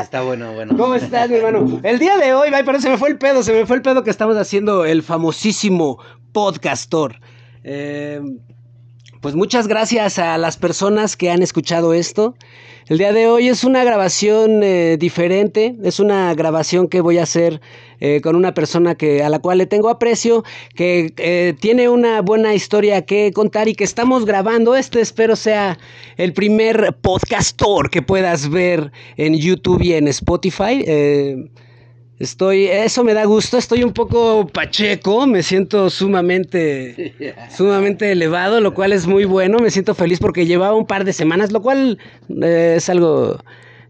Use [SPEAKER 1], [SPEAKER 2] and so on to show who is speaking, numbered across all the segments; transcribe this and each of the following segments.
[SPEAKER 1] está bueno, bueno.
[SPEAKER 2] ¿Cómo estás, mi hermano? El día de hoy, ay, pero se me fue el pedo, se me fue el pedo que estamos haciendo el famosísimo podcastor. Eh, pues muchas gracias a las personas que han escuchado esto. El día de hoy es una grabación eh, diferente, es una grabación que voy a hacer eh, con una persona que, a la cual le tengo aprecio, que eh, tiene una buena historia que contar y que estamos grabando. Este espero sea el primer podcastor que puedas ver en YouTube y en Spotify. Estoy, eso me da gusto, estoy un poco pacheco, me siento sumamente, sumamente elevado, lo cual es muy bueno, me siento feliz porque llevaba un par de semanas, lo cual eh, es algo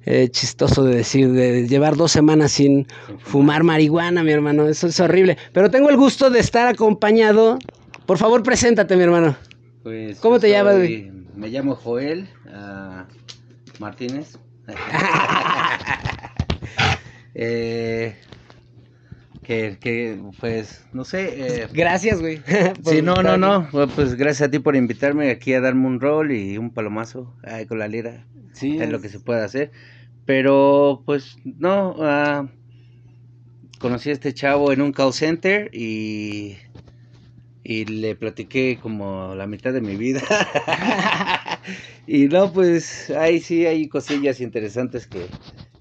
[SPEAKER 2] eh, chistoso de decir, de llevar dos semanas sin fumar marihuana, mi hermano, eso es horrible. Pero tengo el gusto de estar acompañado, por favor, preséntate, mi hermano.
[SPEAKER 1] Pues,
[SPEAKER 2] ¿Cómo te llamas,
[SPEAKER 1] Me llamo Joel uh, Martínez. Eh, que, que, pues, no sé.
[SPEAKER 2] Eh, gracias, güey.
[SPEAKER 1] sí, no, no, no. Pues gracias a ti por invitarme aquí a darme un rol y un palomazo con la lira. Sí. Es, lo que se puede hacer. Pero, pues, no. Uh, conocí a este chavo en un call center y. Y le platiqué como la mitad de mi vida. y no, pues ahí sí hay cosillas interesantes que,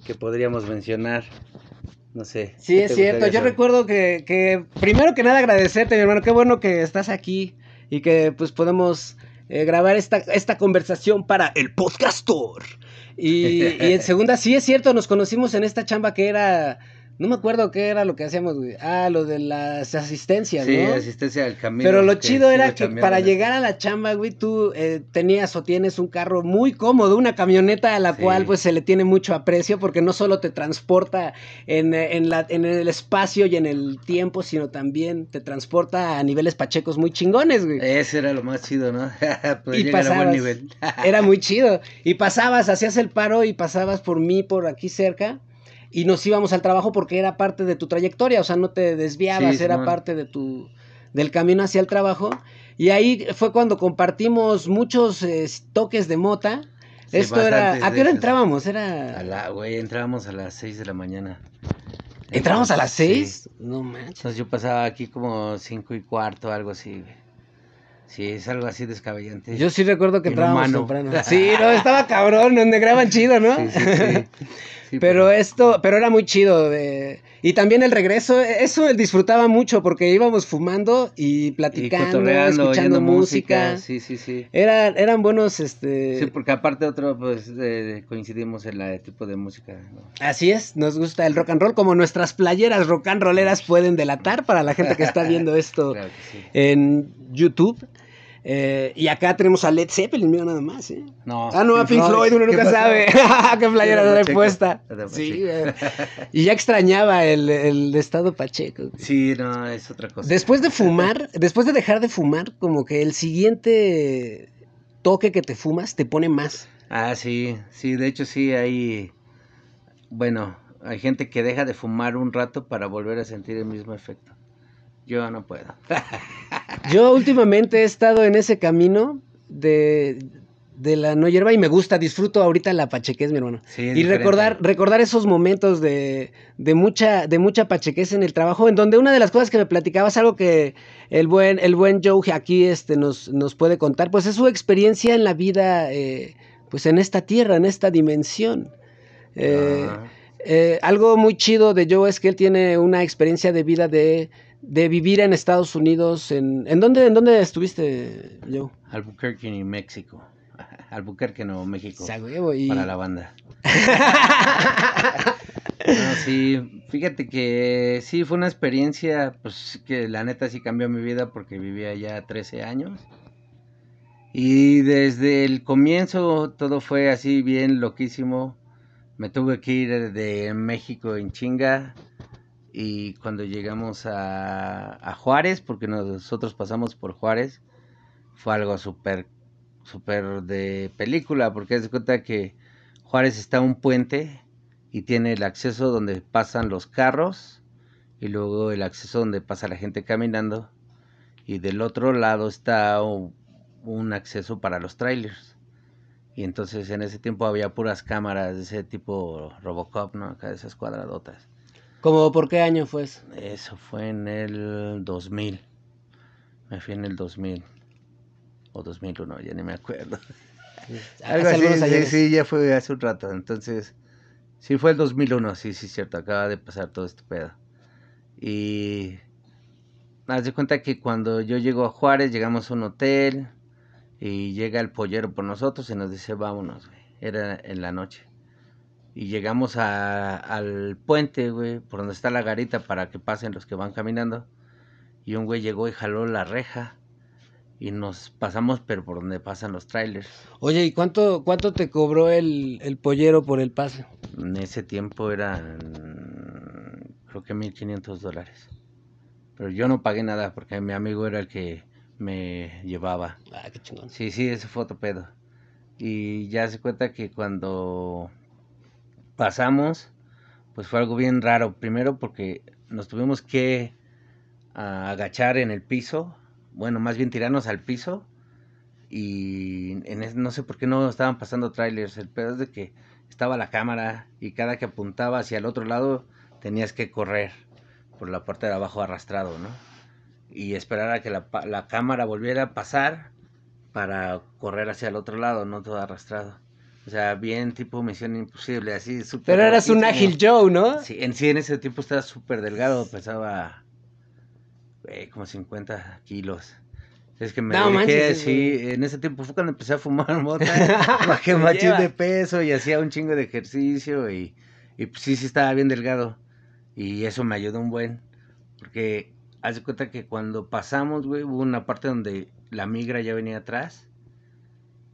[SPEAKER 1] que podríamos mencionar. No sé.
[SPEAKER 2] Sí, es cierto. Yo recuerdo que, que, primero que nada agradecerte, mi hermano. Qué bueno que estás aquí y que pues podemos eh, grabar esta, esta conversación para el podcastor. Y, y en segunda, sí es cierto, nos conocimos en esta chamba que era no me acuerdo qué era lo que hacíamos, güey. Ah, lo de las asistencias, ¿no?
[SPEAKER 1] Sí, asistencia al camino.
[SPEAKER 2] Pero lo chido era que para llegar a la chamba, güey, tú eh, tenías o tienes un carro muy cómodo, una camioneta a la cual pues se le tiene mucho aprecio porque no solo te transporta en, en, la, en el espacio y en el tiempo, sino también te transporta a niveles pachecos muy chingones, güey.
[SPEAKER 1] Ese era lo más chido, ¿no? y pasabas, a buen nivel.
[SPEAKER 2] era muy chido. Y pasabas, hacías el paro y pasabas por mí, por aquí cerca y nos íbamos al trabajo porque era parte de tu trayectoria, o sea, no te desviabas, era parte de tu del camino hacia el trabajo. Y ahí fue cuando compartimos muchos eh, toques de mota. Esto era, ¿a qué hora entrábamos? Era
[SPEAKER 1] a la, güey, entrábamos a las 6 de la mañana.
[SPEAKER 2] ¿Entrábamos a las 6?
[SPEAKER 1] No manches. Entonces yo pasaba aquí como 5 y cuarto, algo así, Sí, es algo así descabellante.
[SPEAKER 2] Yo sí recuerdo que entrábamos temprano. Sí, no, estaba cabrón, donde graban chido, ¿no? Sí, sí, sí. pero esto, pero era muy chido. Y también el regreso, eso él disfrutaba mucho porque íbamos fumando y platicando, escuchando música.
[SPEAKER 1] Sí, sí, sí.
[SPEAKER 2] eran buenos, este...
[SPEAKER 1] Sí, porque aparte otro, pues coincidimos en el tipo de música.
[SPEAKER 2] Así es, nos gusta el rock and roll, como nuestras playeras rock and rolleras pueden delatar para la gente que está viendo esto en YouTube. Eh, y acá tenemos a Led Zeppelin, mira nada más, ¿eh?
[SPEAKER 1] No.
[SPEAKER 2] Ah, no, a Pink Floyd, uno nunca sabe. ¿Qué playera de puesta? Sí, y ya extrañaba el, el estado Pacheco.
[SPEAKER 1] Sí, no, es otra cosa.
[SPEAKER 2] Después de fumar, después de dejar de fumar, como que el siguiente toque que te fumas te pone más.
[SPEAKER 1] Ah, sí, sí, de hecho sí, hay, bueno, hay gente que deja de fumar un rato para volver a sentir el mismo efecto. Yo no puedo.
[SPEAKER 2] Yo últimamente he estado en ese camino de, la no hierba y me gusta, disfruto ahorita la pachequez, mi hermano. y recordar, recordar esos momentos de, de, mucha, de mucha pachequez en el trabajo, en donde una de las cosas que me platicabas, algo que el buen, el buen Joe aquí este, nos, nos puede contar, pues es su experiencia en la vida, eh, pues en esta tierra, en esta dimensión. Eh, ah. eh, algo muy chido de Joe es que él tiene una experiencia de vida de de vivir en Estados Unidos. ¿En, ¿en, dónde, en dónde estuviste, Joe?
[SPEAKER 1] Albuquerque, México. Albuquerque, no, México. Para la banda. sí, fíjate que sí, fue una experiencia, pues que la neta sí cambió mi vida porque vivía ya 13 años. Y desde el comienzo todo fue así bien loquísimo. Me tuve que ir de México en chinga y cuando llegamos a, Juárez, porque nosotros pasamos por Juárez, fue algo súper, súper de película, porque se cuenta que Juárez está un puente y tiene el acceso donde pasan los carros y luego el acceso donde pasa la gente caminando y del otro lado está un, acceso para los trailers. Y entonces en ese tiempo había puras cámaras de ese tipo Robocop, ¿no? Acá de esas cuadradotas.
[SPEAKER 2] ¿Cómo por qué año fue eso?
[SPEAKER 1] Eso fue en el 2000. Me fui en el 2000. O 2001, ya ni me acuerdo. Algo así, sí, sí, ya fue hace un rato. Entonces, sí fue el 2001, sí, sí, cierto. Acaba de pasar todo este pedo. Y haz de cuenta que cuando yo llego a Juárez, llegamos a un hotel y llega el pollero por nosotros y nos dice, vámonos, güey. Era en la noche. Y llegamos a- al puente, güey, por donde está la garita para que pasen los que van caminando. Y un güey llegó y jaló la reja. Y nos pasamos, pero por donde pasan los trailers.
[SPEAKER 2] Oye, ¿y cuánto, cuánto te cobró el, el pollero por el pase?
[SPEAKER 1] En ese tiempo eran, creo que 1500 dólares. Pero yo no pagué nada porque mi amigo era el que me llevaba.
[SPEAKER 2] Ah, qué chingón.
[SPEAKER 1] Sí, sí, ese fue otro pedo. Y ya se cuenta que cuando pasamos, pues fue algo bien raro. Primero porque nos tuvimos que ah, agachar en el piso, bueno, más bien tirarnos al piso. Y en no sé por qué no estaban pasando trailers. El pedo es de que estaba la cámara y cada que apuntaba hacia el otro lado tenías que correr por la parte de abajo arrastrado, ¿no? Y esperar a que la, la cámara volviera a pasar para correr hacia el otro lado, no todo arrastrado. O sea, bien tipo misión imposible, así súper.
[SPEAKER 2] Pero eras un ágil Joe, ¿no?
[SPEAKER 1] Sí, en sí, en ese tiempo estaba súper delgado, pesaba güey, como 50 kilos. Es que me
[SPEAKER 2] No
[SPEAKER 1] dejé
[SPEAKER 2] manches,
[SPEAKER 1] así, en ese tiempo fue cuando empecé a fumar mota, bajé machín de peso y hacía un chingo de ejercicio y, y pues sí, sí estaba bien delgado. Y eso me ayudó un buen, porque haz de cuenta que cuando pasamos, güey, hubo una parte donde la migra ya venía atrás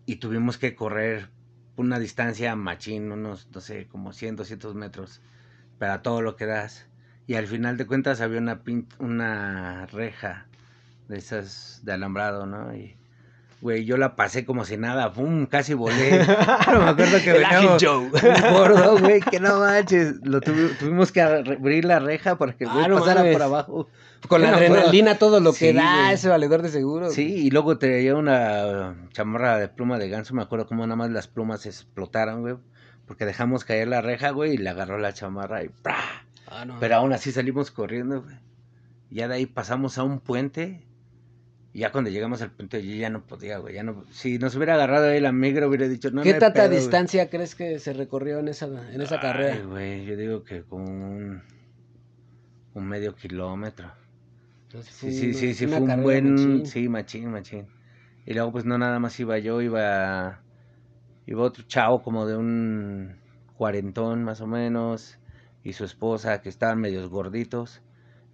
[SPEAKER 1] y tuvimos que correr una distancia machín, unos, no sé, como 100, 200 metros, para todo lo que das. Y al final de cuentas había una, pin- una reja de esas de alambrado, ¿no? Y, güey, yo la pasé como si nada, ¡pum! Casi volé. No me acuerdo que veníamos
[SPEAKER 2] Joe.
[SPEAKER 1] gordo, güey, que no manches. Lo tuvi- tuvimos que abrir la reja para que el güey
[SPEAKER 2] Ah, no
[SPEAKER 1] pasara
[SPEAKER 2] mames.
[SPEAKER 1] por abajo.
[SPEAKER 2] Con la
[SPEAKER 1] acuerdo.
[SPEAKER 2] adrenalina, todo lo que da
[SPEAKER 1] güey.
[SPEAKER 2] ese valedor de seguro.
[SPEAKER 1] Sí, y luego traía una chamarra de pluma de ganso. Me acuerdo cómo nada más las plumas explotaron, güey. Porque dejamos caer la reja, güey, y le agarró la chamarra y ¡pra!
[SPEAKER 2] Ah, no.
[SPEAKER 1] Pero aún así salimos corriendo, güey. Ya de ahí pasamos a un puente. Y ya cuando llegamos al puente, yo ya no podía, güey. Ya no, si nos hubiera agarrado ahí la migra, hubiera dicho, no,
[SPEAKER 2] ¿Qué tanta
[SPEAKER 1] pedo, güey".
[SPEAKER 2] distancia crees que se recorrió en esa, en esa
[SPEAKER 1] Ay,
[SPEAKER 2] carrera?
[SPEAKER 1] güey, yo digo que como un, un medio kilómetro.
[SPEAKER 2] Entonces,
[SPEAKER 1] Sí, sí, sí, sí, fue un buen,
[SPEAKER 2] machín.
[SPEAKER 1] sí, machín, machín. Y luego pues no nada más iba yo, iba, iba otro chavo como de un cuarentón más o menos, y su esposa que estaban medios gorditos,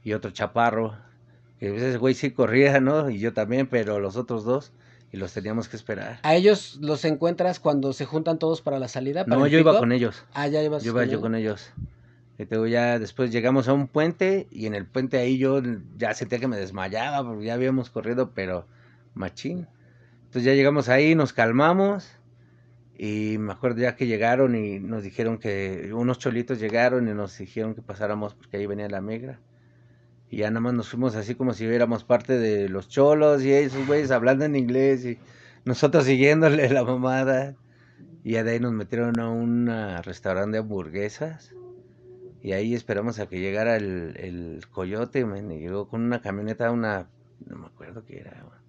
[SPEAKER 1] y otro chaparro, ese güey sí corría, ¿no? Y yo también, pero los otros dos, y los teníamos que esperar.
[SPEAKER 2] ¿A ellos los encuentras cuando se juntan todos para la salida? para
[SPEAKER 1] No, yo iba con ellos.
[SPEAKER 2] Ah, ya ibas
[SPEAKER 1] Yo iba yo con ellos. Y te digo, ya después llegamos a un puente y en el puente ahí yo ya sentía que me desmayaba porque ya habíamos corrido, pero machín. Entonces ya llegamos ahí, nos calmamos y me acuerdo ya que llegaron y nos dijeron que unos cholitos llegaron y nos dijeron que pasáramos porque ahí venía la migra. Y ya nada más nos fuimos así como si éramos parte de los cholos y esos güeyes hablando en inglés y nosotros siguiéndole la mamada. Y ya de ahí nos metieron a un restaurante de hamburguesas. Y ahí esperamos a que llegara el, el coyote, man, y llegó con una camioneta, una, no me acuerdo qué era, güey.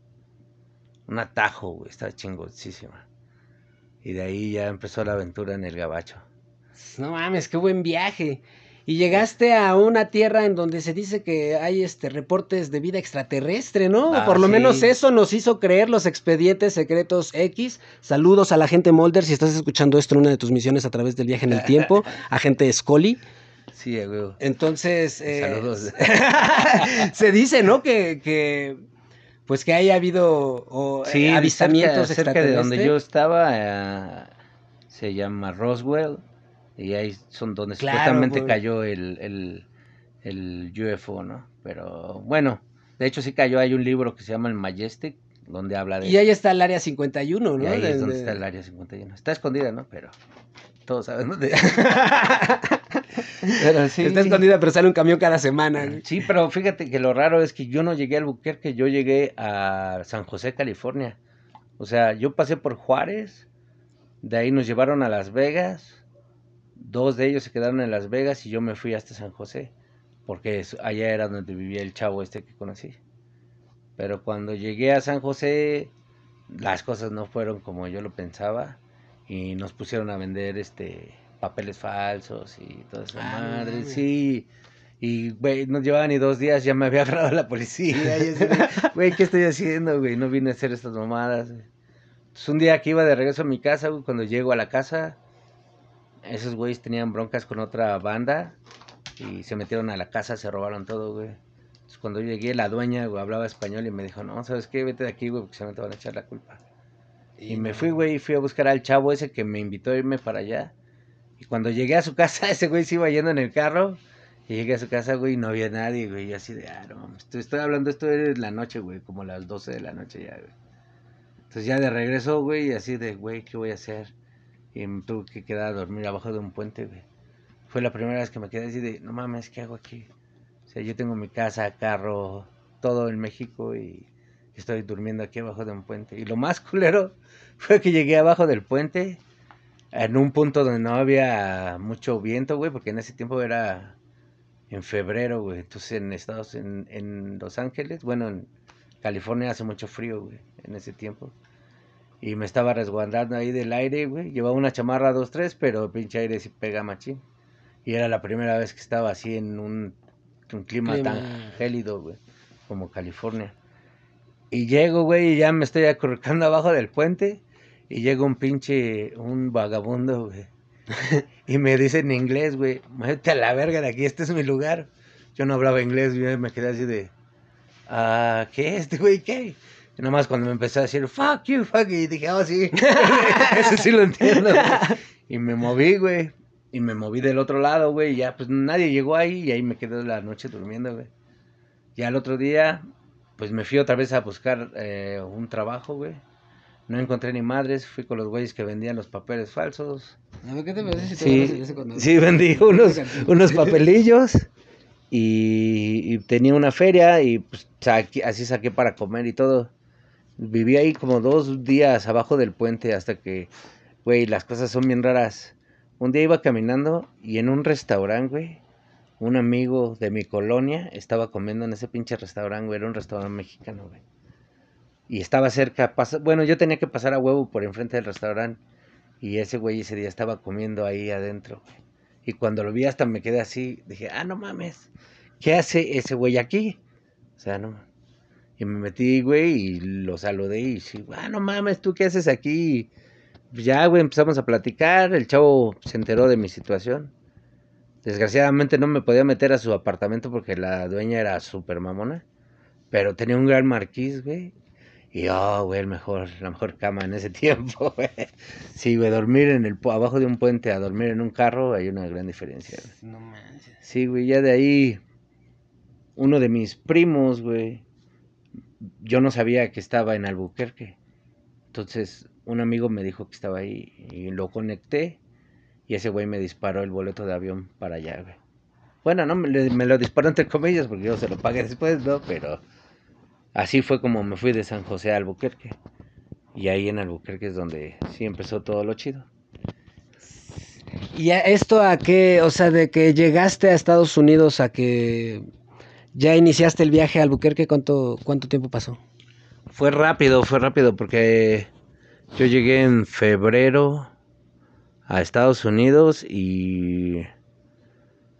[SPEAKER 1] un atajo, güey, estaba chingosísima. Y de ahí ya empezó la aventura en el gabacho.
[SPEAKER 2] No mames, qué buen viaje. Y llegaste a una tierra en donde se dice que hay este reportes de vida extraterrestre, ¿no?
[SPEAKER 1] Ah,
[SPEAKER 2] Por lo
[SPEAKER 1] sí.
[SPEAKER 2] menos eso nos hizo creer los expedientes secretos X. Saludos a la gente Molder si estás escuchando esto en una de tus misiones a través del viaje en el tiempo, agente Scully.
[SPEAKER 1] Sí, güey.
[SPEAKER 2] Entonces, eh,
[SPEAKER 1] Saludos.
[SPEAKER 2] se dice, ¿no? Que, que pues que haya habido o, eh,
[SPEAKER 1] Sí,
[SPEAKER 2] avistamientos
[SPEAKER 1] cerca, cerca de donde yo estaba, eh, se llama Roswell, y ahí son donde
[SPEAKER 2] Claro,
[SPEAKER 1] supuestamente cayó el, el, el UFO, ¿no? Pero bueno, de hecho sí cayó, hay un libro que se llama El Majestic, donde habla de
[SPEAKER 2] Y ahí está el área 51, ¿no?
[SPEAKER 1] y ahí
[SPEAKER 2] De-
[SPEAKER 1] es donde
[SPEAKER 2] de-
[SPEAKER 1] está el área 51. Está escondida, ¿no? Pero todos saben dónde. pero sí.
[SPEAKER 2] Está escondida, pero sale un camión cada semana. güey.
[SPEAKER 1] Sí, pero fíjate que lo raro es que yo no llegué al Albuquerque, yo llegué a San José, California. O sea, yo pasé por Juárez, De ahí nos llevaron a Las Vegas. Dos de ellos se quedaron en Las Vegas y yo me fui hasta San José. Porque allá era donde vivía el chavo este que conocí. Pero cuando llegué a San José, las cosas no fueron como yo lo pensaba. Y nos pusieron a vender este papeles falsos y toda esa
[SPEAKER 2] Ah,
[SPEAKER 1] madre. Sí. Y, güey, no llevaba ni dos días, ya me había agarrado la policía. Y así de, güey, ¿qué estoy haciendo, güey? No vine a hacer estas mamadas. Entonces, un día que iba de regreso a mi casa, güey, cuando llego a la casa, esos güeyes tenían broncas con otra banda y se metieron a la casa, se robaron todo, güey. Entonces, cuando yo llegué, la dueña, güey, hablaba español y me dijo, no, ¿sabes qué? Vete de aquí, güey, porque se me te van a echar la culpa. Y me fui, güey, y fui a buscar al chavo ese que me invitó a irme para allá. Y cuando llegué a su casa, ese güey se iba yendo en el carro. Y llegué a su casa, güey, y no había nadie, güey. Y así de, ah, no, mames, estoy, estoy hablando esto de la noche, güey, como las 12 de la noche ya, güey. Entonces ya de regreso, güey, y así de, güey, ¿qué voy a hacer? Y me tuve que quedar a dormir abajo de un puente, güey. Fue la primera vez que me quedé así de, no mames, ¿qué hago aquí? O sea, yo tengo mi casa, carro, todo en México y estoy durmiendo aquí abajo de un puente. Y lo más culero fue que llegué abajo del puente en un punto donde no había mucho viento, güey, porque en ese tiempo era en febrero, güey. Entonces en Estados en, en Los Ángeles, bueno, en California hace mucho frío, güey, en ese tiempo. Y me estaba resguardando ahí del aire, güey. Llevaba una chamarra 2-3, pero el pinche aire sí pega machín. Y era la primera vez que estaba así en un, un clima,
[SPEAKER 2] Clima.
[SPEAKER 1] tan gélido, güey, como California. Y llego, güey, y ya me estoy acurrucando abajo del puente. Y llega un pinche, un vagabundo, güey. y me dice en inglés, güey, muévete a la verga de aquí, este es mi lugar. Yo no hablaba inglés, güey, me quedé así de, ah, ¿qué? ¿Este güey qué? Y nomás cuando me empezó a decir, fuck you, fuck you, y dije, oh, sí, eso sí lo entiendo. güey. Y me moví, güey, y me moví del otro lado, güey, y ya, pues nadie llegó ahí, y ahí me quedé la noche durmiendo, güey. Ya el otro día, pues me fui otra vez a buscar eh, un trabajo, güey. No encontré ni madres, fui con los güeyes que vendían los papeles falsos.
[SPEAKER 2] A ver, ¿qué te parece si te
[SPEAKER 1] Sí,
[SPEAKER 2] cuando-
[SPEAKER 1] sí, vendí unos, unos papelillos y, y tenía una feria y pues saqué- así saqué para comer y todo. Viví ahí como dos días abajo del puente hasta que, güey, las cosas son bien raras. Un día iba caminando y en un restaurante, güey, un amigo de mi colonia estaba comiendo en ese pinche restaurante, güey, era un restaurante mexicano, güey. Y estaba cerca, bueno, yo tenía que pasar a huevo por enfrente del restaurante. Y ese güey ese día estaba comiendo ahí adentro. Y cuando lo vi hasta me quedé así, dije, ah, no mames, ¿qué hace ese güey aquí? O sea, no. Y me metí, güey, y lo saludé y sí, ah, no mames, ¿tú qué haces aquí? Pues ya, güey, empezamos a platicar, el chavo se enteró de mi situación. Desgraciadamente no me podía meter a su apartamento porque la dueña era súper mamona. Pero tenía un gran marquís, güey. Y, oh, güey, el mejor, la mejor cama en ese tiempo, güey. Sí, güey, dormir en el, abajo de un puente a dormir en un carro hay una gran diferencia, güey.
[SPEAKER 2] No manches.
[SPEAKER 1] Sí, güey, ya de ahí, uno de mis primos, güey, yo no sabía que estaba en Albuquerque. Entonces, un amigo me dijo que estaba ahí y lo conecté y ese güey me disparó el boleto de avión para allá, güey. Bueno, no, me, lo disparó entre comillas porque yo se lo pagué después, ¿no? Pero así fue como me fui de San José a Albuquerque. Y ahí en Albuquerque es donde sí empezó todo lo chido.
[SPEAKER 2] ¿Y esto a qué? O sea, de que llegaste a Estados Unidos a que ya iniciaste el viaje a Albuquerque, ¿cuánto, cuánto tiempo pasó?
[SPEAKER 1] Fue rápido, fue rápido porque yo llegué en febrero a Estados Unidos y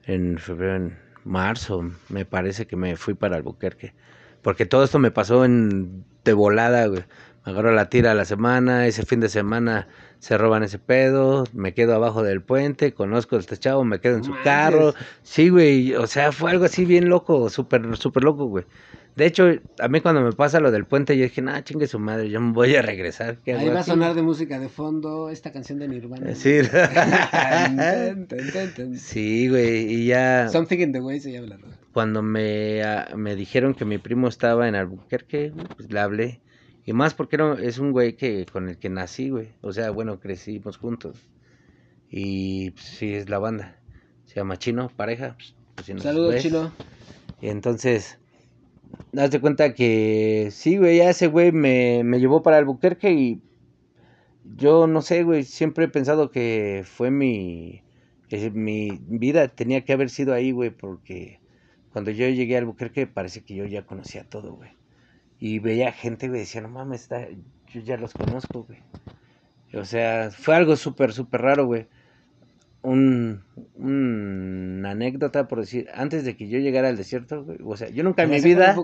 [SPEAKER 1] en febrero, en marzo, me parece que me fui para Albuquerque. Porque todo esto me pasó en de volada. Me agarró la tira a la semana, ese fin de semana se roban ese pedo, me quedo abajo del puente, conozco a este chavo, me quedo en su carro. Sí, güey, o sea, fue algo así bien loco, súper, súper loco, güey. De hecho, a mí cuando me pasa lo del puente, yo dije, nah, chingue su madre, yo me voy a regresar. ¿qué
[SPEAKER 2] Ahí va a
[SPEAKER 1] aquí?".
[SPEAKER 2] sonar de música de fondo esta canción de Nirvana.
[SPEAKER 1] Sí. Sí, güey, y ya
[SPEAKER 2] Something in the way se llama la
[SPEAKER 1] cuando me, ah, me dijeron que mi primo estaba en Albuquerque, pues le hablé. Y más porque era, es un güey que con el que nací, güey. O sea, bueno, crecimos juntos. Y pues, sí, es la banda. Se llama Chino, pareja. pues, pues, si
[SPEAKER 2] Saludos, chino.
[SPEAKER 1] Y entonces, de cuenta que sí, güey, ya ese güey me, me llevó para Albuquerque y yo no sé, güey, siempre he pensado que fue mi, que mi vida tenía que haber sido ahí, güey, porque cuando yo llegué al Albuquerque parece que yo ya conocía todo, güey. Y veía gente, güey, decía, no mames, está, yo ya los conozco, güey. O sea, fue algo súper, súper raro, güey. Un, una anécdota, por decir, antes de que yo llegara al desierto, güey. O sea, yo nunca en mi vida,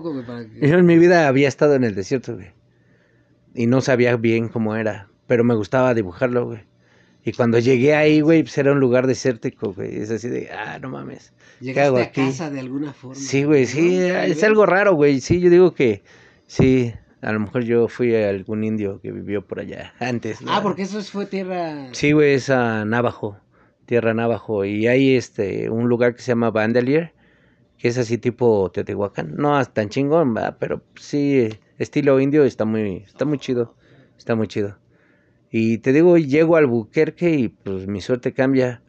[SPEAKER 1] yo en mi vida había estado en el desierto, güey. Y no sabía bien cómo era, pero me gustaba dibujarlo, güey. Y cuando llegué ahí, güey, pues era un lugar desértico, güey. Es así de, ah, no mames.
[SPEAKER 2] ¿Qué hago aquí? a casa de alguna forma.
[SPEAKER 1] Sí, güey, sí, es algo raro, güey. Sí, yo digo que sí, a lo mejor yo fui a algún indio que vivió por allá antes.
[SPEAKER 2] Ah, porque eso fue tierra.
[SPEAKER 1] Sí, güey, es a Navajo, tierra Navajo. Y hay este, un lugar que se llama Bandelier, que es así tipo Teotihuacán. No es tan chingón, ¿verdad? pero sí, estilo indio está muy, está muy chido. Está muy chido. Y te digo, llego al Buquerque y pues mi suerte cambia.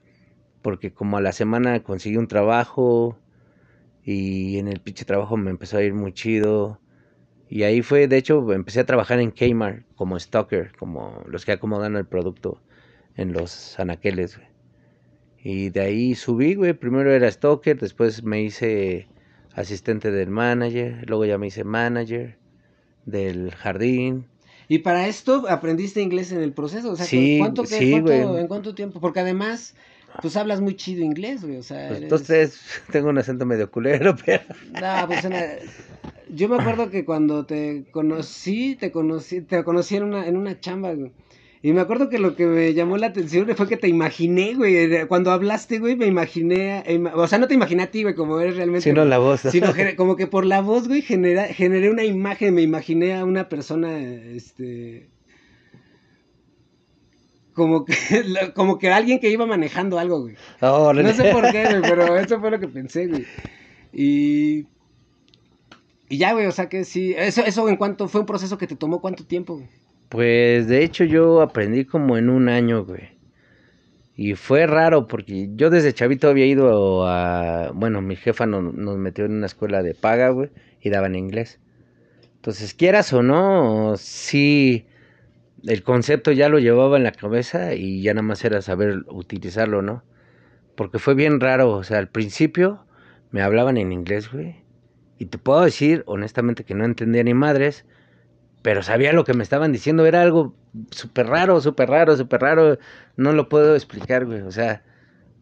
[SPEAKER 1] Porque como a la semana conseguí un trabajo y en el pinche trabajo me empezó a ir muy chido. Y ahí fue, de hecho, empecé a trabajar en Kmart como stalker, como los que acomodan el producto en los anaqueles, güey. Y de ahí subí, güey. Primero era stalker, después me hice asistente del manager, luego ya me hice manager del jardín.
[SPEAKER 2] Y para esto aprendiste inglés en el proceso, o sea, ¿cuánto, ¿en cuánto tiempo? Porque además, pues hablas muy chido inglés, güey, o sea... Pues,
[SPEAKER 1] entonces, tengo un acento medio culero, pero...
[SPEAKER 2] No, pues yo me acuerdo que cuando te conocí, te conocí, te conocí en una, en una chamba, güey. Y me acuerdo que lo que me llamó la atención fue que te imaginé, güey. Cuando hablaste, güey, me imaginé. O sea, no te imaginé a ti, güey, como eres realmente.
[SPEAKER 1] Sino la voz.
[SPEAKER 2] Sino como que por la voz, güey, genera, generé una imagen. Me imaginé a una persona, este. Como que, como que alguien que iba manejando algo, güey. no sé por qué, güey, pero eso fue lo que pensé, güey. Y. Y ya, güey, o sea que sí. Eso, eso en cuanto. Fue un proceso que te tomó cuánto tiempo, güey.
[SPEAKER 1] Pues de hecho yo aprendí como en un año, güey. Y fue raro porque yo desde chavito había ido a... Bueno, mi jefa nos metió en una escuela de paga, güey, y daban inglés. Entonces, quieras o no, sí, el concepto ya lo llevaba en la cabeza y ya nada más era saber utilizarlo, ¿no? Porque fue bien raro, o sea, al principio me hablaban en inglés, güey. Y te puedo decir, honestamente, que no entendía ni madres, pero sabía lo que me estaban diciendo, era algo súper raro, súper raro, súper raro, no lo puedo explicar, güey, o sea,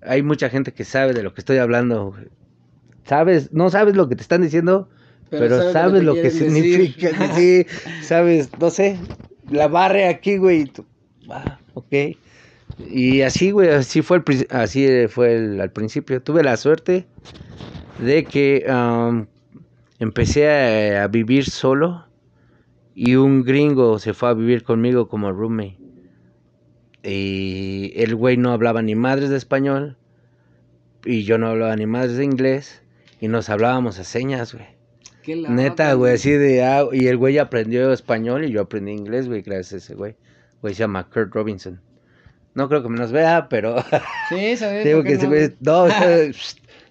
[SPEAKER 1] hay mucha gente que sabe de lo que estoy hablando, sabes, no sabes lo que te están diciendo, pero, sabes, lo que, significa, sí, sabes, no sé, la barre aquí, güey, ah, ok, y así, güey, así fue, el, así fue al principio, tuve la suerte de que empecé a vivir solo, y un gringo se fue a vivir conmigo como roommate. Y el güey no hablaba ni madres de español. Y yo no hablaba ni madres de inglés. Y nos hablábamos a señas, güey. Neta, güey, así de... Ah, y el güey aprendió español y yo aprendí inglés, güey, gracias a ese güey. Güey se llama Kurt Robinson. No creo que me nos vea, pero...
[SPEAKER 2] Sí, ¿sabes? Digo
[SPEAKER 1] que
[SPEAKER 2] no?
[SPEAKER 1] se, no,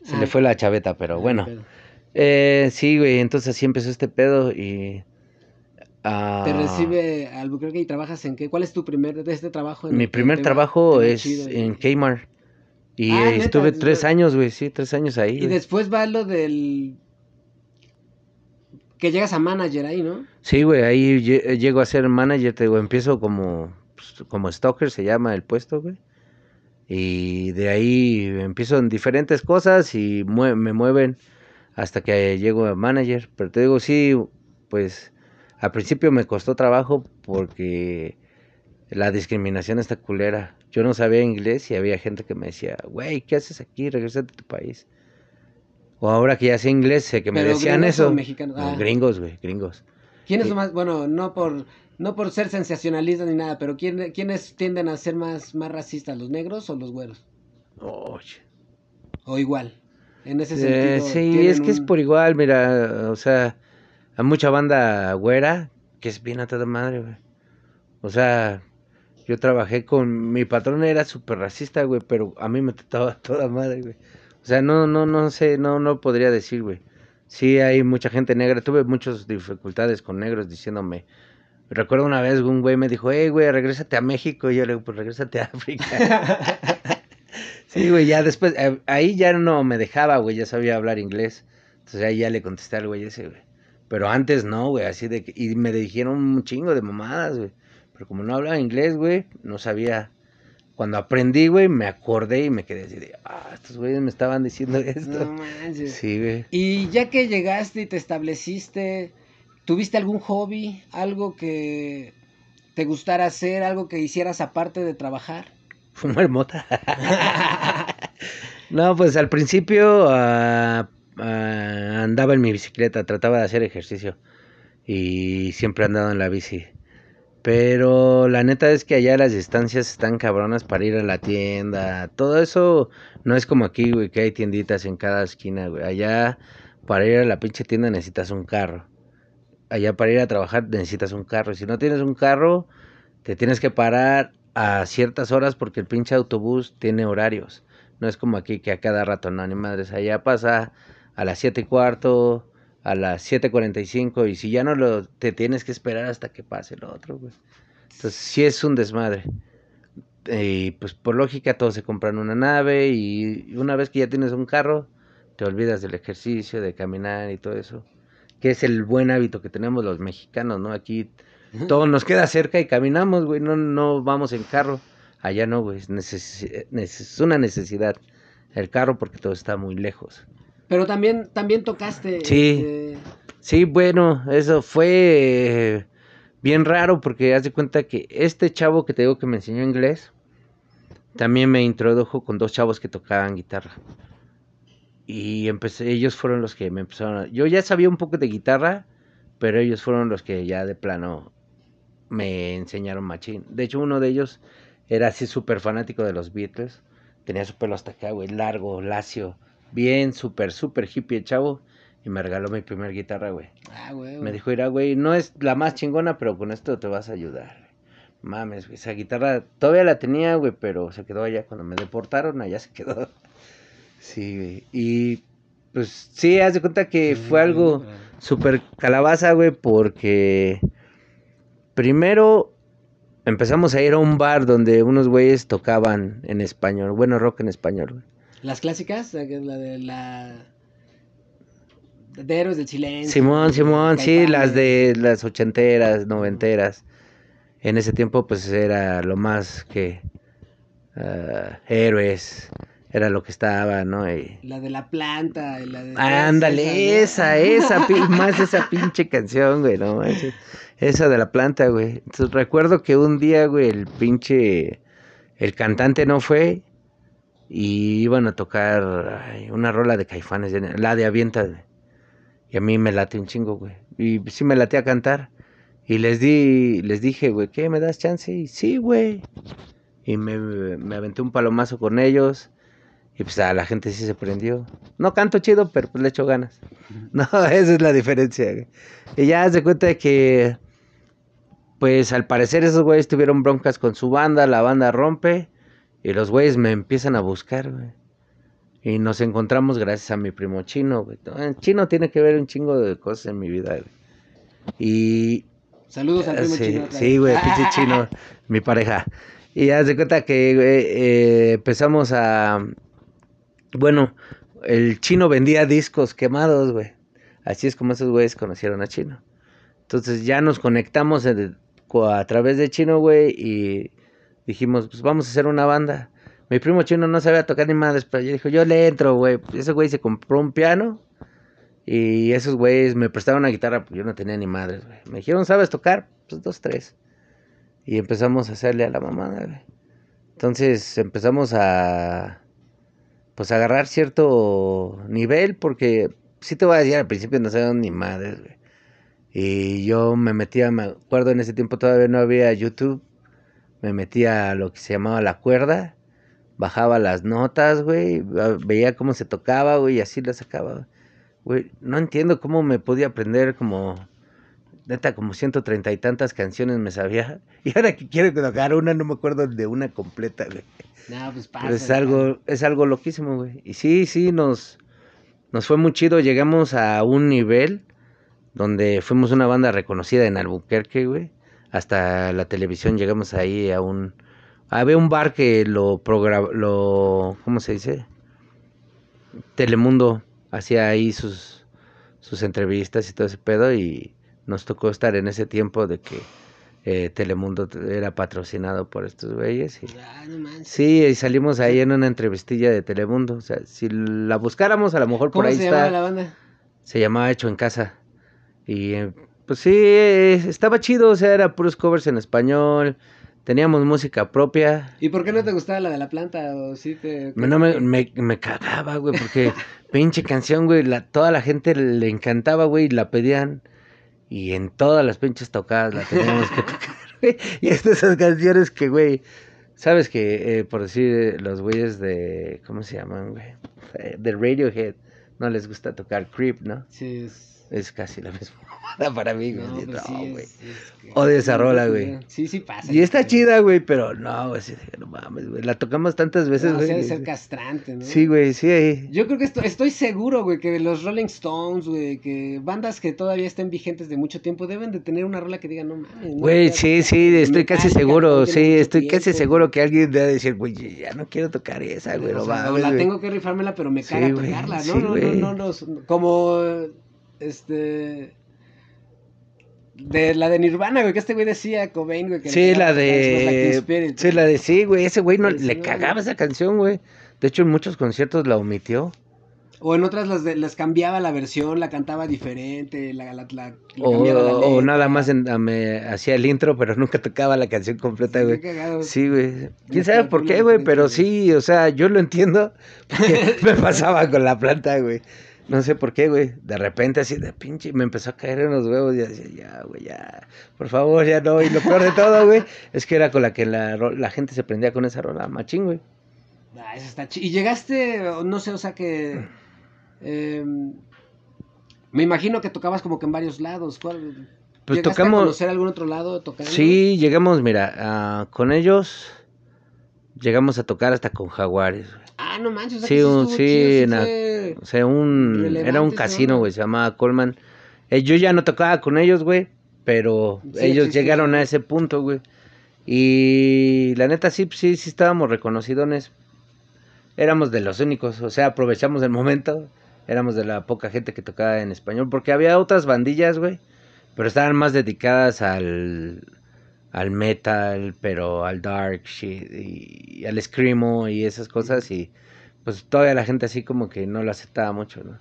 [SPEAKER 1] se le fue la chaveta, pero bueno. Eh, sí, güey, entonces así empezó este pedo y
[SPEAKER 2] te ah. recibe Albuquerque y trabajas en qué? ¿Cuál es tu primer de este trabajo?
[SPEAKER 1] Mi primer trabajo es en Kmart. Y ah, estuve tres años, güey, sí, tres años ahí.
[SPEAKER 2] Y después va lo del... Que llegas a manager ahí, ¿no?
[SPEAKER 1] Sí, güey, ahí llego a ser manager, te digo, empiezo como, pues, como stalker, se llama el puesto, güey. Y de ahí empiezo en diferentes cosas y me mueven hasta que llego a manager. Pero te digo, sí, pues al principio me costó trabajo porque la discriminación está culera. Yo no sabía inglés y había gente que me decía, güey, ¿qué haces aquí? Regresa a tu país. O ahora que ya sé inglés, sé que me decían eso. Ah. Gringos, güey, gringos.
[SPEAKER 2] ¿Quiénes son más, bueno, no por, no por ser sensacionalistas ni nada, pero ¿quién, ¿quiénes tienden a ser más, más racistas, los negros o los güeros?
[SPEAKER 1] Oye.
[SPEAKER 2] O igual, en ese eh,
[SPEAKER 1] sentido. sí, es que es por igual, mira, o sea, hay mucha banda güera que es bien a toda madre, güey. O sea, yo trabajé con. Mi patrón era súper racista, güey, pero a mí me trataba toda madre, güey. O sea, no, no, no sé, no, no podría decir, güey. Sí, hay mucha gente negra. Tuve muchas dificultades con negros diciéndome, Recuerdo una vez un güey me dijo, hey, güey, regrésate a México. Y yo le digo, pues regrésate a África. sí, güey, ya después, eh, ahí ya no me dejaba, güey, ya sabía hablar inglés. Entonces ahí ya le contesté al güey ese, güey. Pero antes no, güey, así de que, y me dijeron un chingo de mamadas, güey. Pero como no hablaba inglés, güey, no sabía. Cuando aprendí, güey, me acordé y me quedé así de, ah, estos güeyes me estaban diciendo esto.
[SPEAKER 2] No manches.
[SPEAKER 1] Sí, güey.
[SPEAKER 2] Y ya que llegaste y te estableciste, ¿tuviste algún hobby? ¿Algo que te gustara hacer? ¿Algo que hicieras aparte de trabajar?
[SPEAKER 1] Fumar mota. no, pues al principio ah, ah, andaba en mi bicicleta, trataba de hacer ejercicio. Y siempre he andado en la bici. Pero la neta es que allá las distancias están cabronas para ir a la tienda. Todo eso no es como aquí, güey, que hay tienditas en cada esquina, güey. Allá para ir a la pinche tienda necesitas un carro. Allá para ir a trabajar necesitas un carro. Si no tienes un carro, te tienes que parar a ciertas horas porque el pinche autobús tiene horarios. No es como aquí que a cada rato, no, ni madres. Allá pasa a las siete y cuarto, a las 7.45 y si ya no lo te tienes que esperar hasta que pase el otro, güey. Entonces sí es un desmadre. Y pues por lógica todos se compran una nave y una vez que ya tienes un carro, te olvidas del ejercicio, de caminar y todo eso. Que es el buen hábito que tenemos los mexicanos, ¿no? Aquí todo nos queda cerca y caminamos, güey, no, no vamos en carro. Allá no, güey, es, neces es una necesidad el carro porque todo está muy lejos.
[SPEAKER 2] Pero también, también tocaste.
[SPEAKER 1] Sí.
[SPEAKER 2] este,
[SPEAKER 1] Sí, bueno, eso fue eh, bien raro porque haz de cuenta que este chavo que te digo que me enseñó inglés, también me introdujo con dos chavos que tocaban guitarra. Y empecé, ellos fueron los que me empezaron a... Yo ya sabía un poco de guitarra, pero ellos fueron los que ya de plano me enseñaron machín. De hecho, uno de ellos era así súper fanático de los Beatles. Tenía su pelo hasta acá, güey, largo, lacio. Bien, súper, súper hippie chavo. Y me regaló mi primer guitarra, güey.
[SPEAKER 2] Ah, güey.
[SPEAKER 1] Me dijo, mira, güey, no es la más chingona, pero con esto te vas a ayudar. Mames, güey, esa guitarra todavía la tenía, güey, pero se quedó allá. Cuando me deportaron, allá se quedó. Sí, güey. Y pues sí, haz de cuenta que fue algo súper calabaza, güey, porque primero empezamos a ir a un bar donde unos güeyes tocaban en español, bueno, rock en español, güey.
[SPEAKER 2] Las clásicas, la de la. De Héroes del Silencio.
[SPEAKER 1] Simón, Simón, sí, las de las ochenteras, noventeras. En ese tiempo, pues era lo más que ah, héroes, era lo que estaba, ¿no? Y-
[SPEAKER 2] La de la planta. y La de
[SPEAKER 1] Ándale, esa, esa, más esa pinche canción, güey, no manches. Esa de la planta, güey. Entonces recuerdo que un día, güey, el pinche, el cantante no fue y iban a tocar una rola de caifanes, la de Avienta. Y a mí me late un chingo, güey. Y sí me late a cantar. Y les di, les dije, güey, ¿qué? ¿Me das chance? Y sí, güey. Y me, me aventé un palomazo con ellos. Y pues a la gente sí se prendió. No canto chido, pero pues le echo ganas. No, esa es la diferencia. Y ya se cuenta que, pues al parecer esos güeyes tuvieron broncas con su banda, la banda rompe. Y los güeyes me empiezan a buscar, güey. Y nos encontramos gracias a mi primo chino, güey. El chino tiene que ver un chingo de cosas en mi vida, güey. Y
[SPEAKER 2] Saludos al primo
[SPEAKER 1] sí,
[SPEAKER 2] chino.
[SPEAKER 1] sí, güey, pinche chino, mi pareja. Y haz de cuenta que güey, eh, empezamos a... Bueno, el chino vendía discos quemados, güey. Así es como esos güeyes conocieron a Chino. Entonces ya nos conectamos en- a través de Chino, güey, y dijimos, pues vamos a hacer una banda. Mi primo Chino no sabía tocar ni madres, pero yo dijo, yo le entro, güey. Ese güey se compró un piano y esos güeyes me prestaron una guitarra, pues yo no tenía ni madres, güey. Me dijeron, ¿sabes tocar? Pues dos, tres. Y empezamos a hacerle a la mamada, güey. Entonces empezamos a, pues agarrar cierto nivel, porque sí te voy a decir, al principio no sabíamos ni madres, güey. Y yo me metía, me acuerdo en ese tiempo todavía no había YouTube, me metía a lo que se llamaba la cuerda, bajaba las notas, güey, veía cómo se tocaba, güey, y así las sacaba. Güey, no entiendo cómo me podía aprender como, neta, como ciento treinta y tantas canciones me sabía. Y ahora que quiero tocar una, no me acuerdo de una completa, güey.
[SPEAKER 2] No, pues pasa.
[SPEAKER 1] Es algo, es algo loquísimo, güey. Y sí, sí, nos, nos fue muy chido. Llegamos a un nivel donde fuimos una banda reconocida en Albuquerque, güey. hasta la televisión, llegamos ahí a un... Había un bar que lo programa, lo, ¿cómo se dice? Telemundo hacía ahí sus, sus entrevistas y todo ese pedo y nos tocó estar en ese tiempo de que eh, Telemundo era patrocinado por estos güeyes. Y,
[SPEAKER 2] Ah, no
[SPEAKER 1] sí, y salimos ahí en una entrevistilla de Telemundo. O sea, si la buscáramos, a lo mejor por
[SPEAKER 2] ¿Cómo
[SPEAKER 1] ahí
[SPEAKER 2] se llamaba
[SPEAKER 1] está.
[SPEAKER 2] la banda?
[SPEAKER 1] Se llamaba Hecho en Casa. Y eh, pues sí, estaba chido, o sea, era puros covers en español. Teníamos música propia.
[SPEAKER 2] ¿Y por qué no te gustaba la de la planta? ¿O sí te...
[SPEAKER 1] Me- No me, me, me cagaba, güey, porque pinche canción, güey, la, toda la gente le encantaba, güey, y la pedían. Y en todas las pinches tocadas la teníamos que tocar, güey. Y es de esas canciones que, güey, sabes que, eh, por decir, eh, los güeyes de, ¿cómo se llaman, güey? Eh, De Radiohead, no les gusta tocar Creep, ¿no?
[SPEAKER 2] Sí, es...
[SPEAKER 1] Es casi la misma para mí, güey.
[SPEAKER 2] No,
[SPEAKER 1] No,
[SPEAKER 2] pues sí, es-
[SPEAKER 1] güey.
[SPEAKER 2] es que-
[SPEAKER 1] Odio esa rola, güey.
[SPEAKER 2] Sí, sí pasa.
[SPEAKER 1] Y está
[SPEAKER 2] Sí.
[SPEAKER 1] chida, güey, pero no, güey, sí, no mames, güey. La tocamos tantas veces,
[SPEAKER 2] No, sí
[SPEAKER 1] güey.
[SPEAKER 2] ha de ser castrante, ¿no?
[SPEAKER 1] Sí, güey, sí, ahí.
[SPEAKER 2] Yo creo que estoy, estoy seguro, güey, que los Rolling Stones, güey, que bandas que todavía estén vigentes de mucho tiempo deben de tener una rola que diga, no mames.
[SPEAKER 1] Güey, sí, sí, estoy casi seguro, sí, estoy casi seguro que alguien debe decir, güey, ya no quiero tocar esa, güey,
[SPEAKER 2] O
[SPEAKER 1] no
[SPEAKER 2] sea,
[SPEAKER 1] mames,
[SPEAKER 2] la
[SPEAKER 1] güey.
[SPEAKER 2] tengo que rifármela, pero me
[SPEAKER 1] Sí,
[SPEAKER 2] caga
[SPEAKER 1] güey,
[SPEAKER 2] tocarla, ¿no?
[SPEAKER 1] sí,
[SPEAKER 2] no, no, no, no, como, este, de la de Nirvana, güey, que este güey decía, Cobain, güey, que
[SPEAKER 1] Sí, la
[SPEAKER 2] Like Teen
[SPEAKER 1] de...
[SPEAKER 2] Spirit.
[SPEAKER 1] Sí, la de sí, güey, ese güey no,
[SPEAKER 2] Sí,
[SPEAKER 1] le
[SPEAKER 2] no,
[SPEAKER 1] cagaba
[SPEAKER 2] güey.
[SPEAKER 1] esa canción, güey. De hecho, en muchos conciertos la omitió.
[SPEAKER 2] O en otras las de- les cambiaba la versión, la cantaba diferente, la, la, la-
[SPEAKER 1] O, o nada más en- a- me hacía el intro, pero nunca tocaba la canción completa, güey. Sí, güey. ¿Quién sabe por qué, güey? Pero sí, o sea, yo lo entiendo. porque me pasaba con la planta, güey. No sé por qué, güey. De repente así de pinche, me empezó a caer en los huevos y decía, ya, güey, ya. Por favor, ya no. Y lo peor de todo, güey, es que era con la que la, gente se prendía con esa rola, machín, güey.
[SPEAKER 2] Ah, eso está chido. Y llegaste, no sé, o sea que. eh, me imagino que tocabas como que en varios lados. ¿Cuál?
[SPEAKER 1] Pues
[SPEAKER 2] ¿Llegaste
[SPEAKER 1] tocamos-
[SPEAKER 2] a conocer algún otro lado tocando?
[SPEAKER 1] Sí, llegamos, mira, ah, con ellos llegamos a tocar hasta con Jaguares. güey.
[SPEAKER 2] Ah, no manches. o sea
[SPEAKER 1] Sí,
[SPEAKER 2] que
[SPEAKER 1] un- sí,
[SPEAKER 2] chido,
[SPEAKER 1] en O sea, un
[SPEAKER 2] Relevante
[SPEAKER 1] era un casino, güey, se llamaba Coleman. Eh, yo ya no tocaba con ellos, güey, pero
[SPEAKER 2] Sí,
[SPEAKER 1] ellos llegaron a ese punto, güey. Y la neta sí, sí, sí estábamos reconocidones. Éramos de los únicos, o sea, aprovechamos el momento. Éramos de la poca gente que tocaba en español, porque había otras bandillas, güey, pero estaban más dedicadas al al metal, pero al dark shit y, y al screamo y esas cosas y pues todavía la gente así como que no lo aceptaba mucho, ¿no?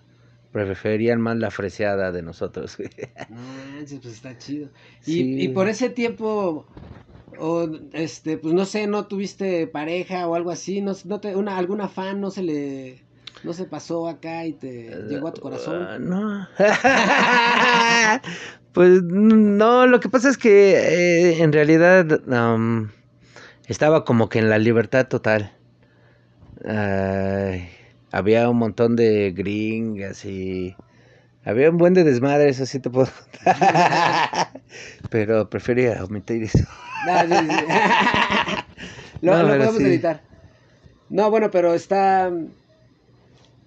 [SPEAKER 1] Preferían más la freseada de nosotros.
[SPEAKER 2] manches, pues está chido. Y,
[SPEAKER 1] Sí.
[SPEAKER 2] y por ese tiempo, o este, pues no sé, no tuviste pareja o algo así, no, no te, una, alguna fan no se le, no se pasó acá y te llegó a tu
[SPEAKER 1] Ah,
[SPEAKER 2] corazón.
[SPEAKER 1] no. pues no, lo que pasa es que eh, en realidad estaba como que en la libertad total. Ay, había un montón de gringas y había un buen de desmadre, eso sí te puedo contar. Pero prefería omitir eso.
[SPEAKER 2] Sí, sí. lo,
[SPEAKER 1] No,
[SPEAKER 2] lo
[SPEAKER 1] pero
[SPEAKER 2] podemos
[SPEAKER 1] sí.
[SPEAKER 2] editar. No, bueno, pero está.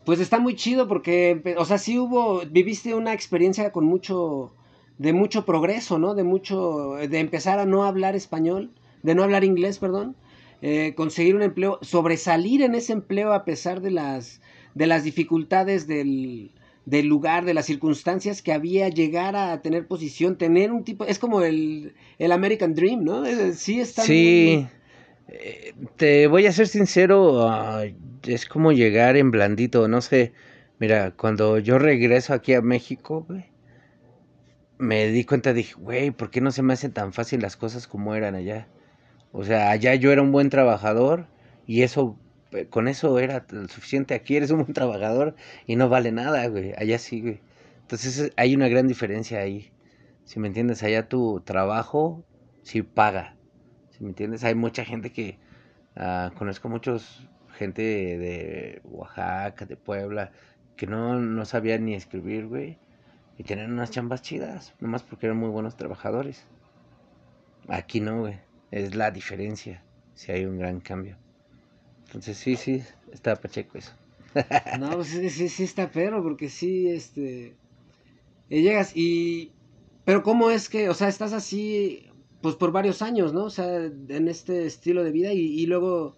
[SPEAKER 2] Pues está muy chido porque, o sea, sí hubo, viviste una experiencia con mucho, de mucho progreso, ¿no? De mucho, de empezar a no hablar español, de no hablar inglés, perdón, eh, conseguir un empleo, sobresalir en ese empleo a pesar de las, de las dificultades del, del lugar, de las circunstancias que había, llegar a tener posición, tener un tipo, es como el, el American Dream, ¿no? Sí está
[SPEAKER 1] Sí, eh, te voy a ser sincero, ah, es como llegar en blandito, no sé. Mira, cuando yo regreso aquí a México, güey, me di cuenta, dije, güey, ¿por qué no se me hacen tan fácil las cosas como eran allá? O sea, allá yo era un buen trabajador y eso, eh, con eso era suficiente. Aquí eres un buen trabajador y no vale nada, güey. Allá sí, güey. Entonces eh, hay una gran diferencia ahí. Si me entiendes, allá tu trabajo sí paga. Si me entiendes, hay mucha gente que ah, conozco muchos gente de Oaxaca, de Puebla, que no, no sabían ni escribir, güey. Y tenían unas chambas chidas, nomás porque eran muy buenos trabajadores. Aquí no, güey. Es la diferencia. Si hay un gran cambio. Entonces sí, sí, está pacheco eso.
[SPEAKER 2] No, pues sí, sí, sí está perro, porque sí, este. eh, llegas y. Pero, ¿cómo es que, o sea, estás así. pues por varios años, ¿no? O sea, en este estilo de vida y, y luego,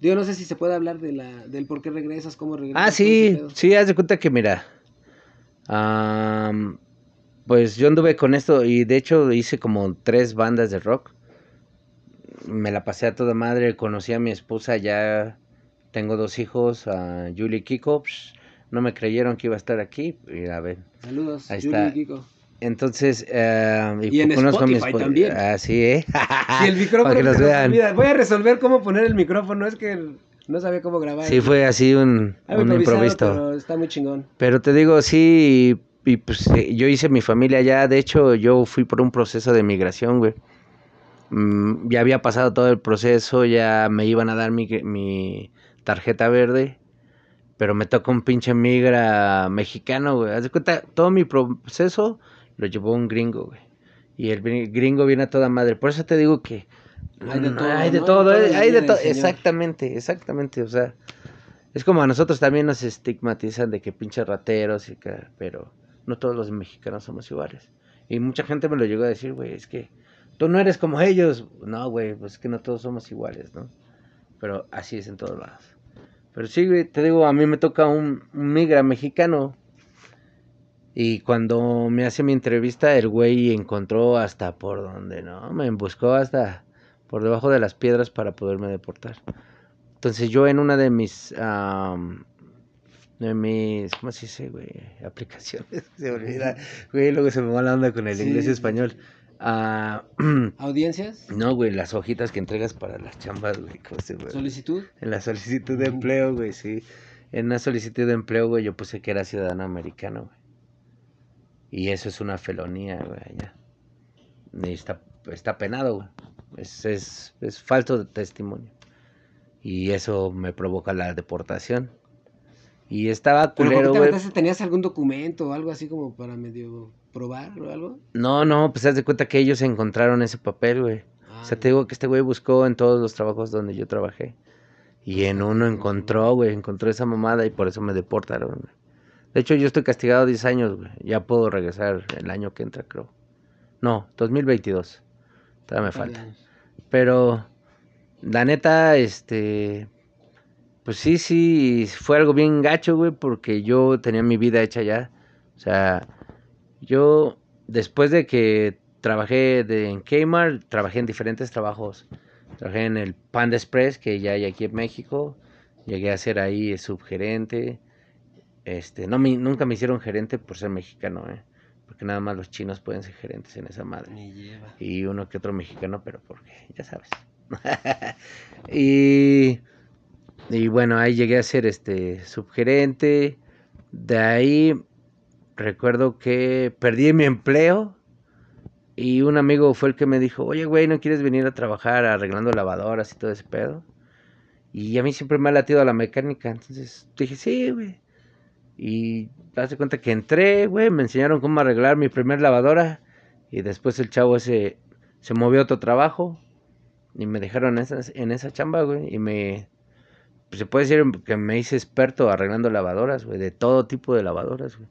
[SPEAKER 2] digo, no sé si se puede hablar de la, del por qué regresas, cómo regresas.
[SPEAKER 1] Ah, sí, sí, haz de cuenta que mira, pues yo anduve con esto y de hecho hice como tres bandas de rock. Me la pasé a toda madre, conocí a mi esposa, ya tengo dos hijos, a Julie y Kiko. psh, no me creyeron que iba a estar aquí, y a ver.
[SPEAKER 2] Saludos,
[SPEAKER 1] Ahí
[SPEAKER 2] Yuli
[SPEAKER 1] está.
[SPEAKER 2] y Kiko.
[SPEAKER 1] Entonces, eh,
[SPEAKER 2] Y en
[SPEAKER 1] conozco a mi
[SPEAKER 2] Spotify
[SPEAKER 1] esposa-
[SPEAKER 2] también.
[SPEAKER 1] Ah, sí, ¿eh?
[SPEAKER 2] Si el micrófono
[SPEAKER 1] Para que los vean.
[SPEAKER 2] Voy a resolver cómo poner el micrófono, es que no sabía cómo grabar.
[SPEAKER 1] Sí, fue así un, un improviso.
[SPEAKER 2] Pero está muy chingón.
[SPEAKER 1] Pero te digo, sí, y, y, pues eh, yo hice mi familia ya, de hecho yo fui por un proceso de migración, güey. Mm, ya había pasado todo el proceso, ya me iban a dar mi, mi tarjeta verde, pero me tocó un pinche migra mexicano, güey. Haz de cuenta, todo mi proceso lo llevó un gringo, güey. Y el gri- gringo viene a toda madre. Por eso te digo que
[SPEAKER 2] Hay de
[SPEAKER 1] mm,
[SPEAKER 2] todo,
[SPEAKER 1] hay de
[SPEAKER 2] ¿no?
[SPEAKER 1] todo,
[SPEAKER 2] Hay
[SPEAKER 1] eh, hay de todo, exactamente, exactamente, o sea, es como a nosotros también nos estigmatizan de que pinches rateros, y que, pero no todos los mexicanos somos iguales. Y mucha gente me lo llegó a decir, güey, es que tú no eres como ellos. No, güey, pues es que no todos somos iguales, ¿no? Pero así es en todos lados. Pero sí, güey, te digo, a mí me toca un, un migra mexicano. Y cuando me hace mi entrevista, el güey encontró hasta por donde, ¿no? Me buscó hasta por debajo de las piedras para poderme deportar. Entonces yo en una de mis... de mis... ¿Cómo se dice, güey? Aplicaciones. Se olvida. Güey, luego se me va la onda con el
[SPEAKER 2] Sí,
[SPEAKER 1] inglés y español. Ah,
[SPEAKER 2] ¿Audiencias?
[SPEAKER 1] no, güey, las hojitas que entregas para las chambas, güey.
[SPEAKER 2] ¿Solicitud?
[SPEAKER 1] En la solicitud de empleo, güey, sí. En una solicitud de empleo, güey, yo puse que era ciudadano americano, güey. Y eso es una felonía, güey, allá. Y está, está penado, güey. Es, es, es falso de testimonio. Y eso me provoca la deportación. Y estaba
[SPEAKER 2] ¿Pero por qué
[SPEAKER 1] culero,
[SPEAKER 2] te
[SPEAKER 1] güey.
[SPEAKER 2] ¿Tenías algún documento o algo así como para medio probar o algo?
[SPEAKER 1] No, no, pues haz de cuenta que ellos encontraron ese papel, güey. O sea, te digo que este güey buscó en todos los trabajos donde yo trabajé. Y en uno encontró, güey, encontró esa mamada y por eso me deportaron, güey. De hecho, yo estoy castigado 10 años, güey. Ya puedo regresar el año que entra, creo. No, 2022. Todavía me falta. Pero, la neta, este... Pues sí, sí, fue algo bien gacho, güey, porque yo tenía mi vida hecha ya. O sea, yo, después de que trabajé de, en Kmart, trabajé en diferentes trabajos. Trabajé en el Panda Express, que ya hay aquí en México. Llegué a ser ahí subgerente. Este, no me, nunca me hicieron gerente por ser mexicano, ¿eh? Porque nada más los chinos pueden ser gerentes en esa madre.
[SPEAKER 2] Lleva.
[SPEAKER 1] Y uno que otro mexicano, pero porque, ya sabes. y, y bueno, ahí llegué a ser este subgerente. De ahí recuerdo que perdí mi empleo. Y un amigo fue el que me dijo, oye, güey, ¿no quieres venir a trabajar arreglando lavadoras y todo ese pedo? Y a mí siempre me ha latido la mecánica. Entonces dije, sí, güey. Y hace cuenta que entré, güey, me enseñaron cómo arreglar mi primer lavadora. Y después el chavo ese se movió a otro trabajo. Y me dejaron en esa, en esa chamba, güey. Y me... se puede decir que me hice experto arreglando lavadoras, güey. De todo tipo de lavadoras, güey.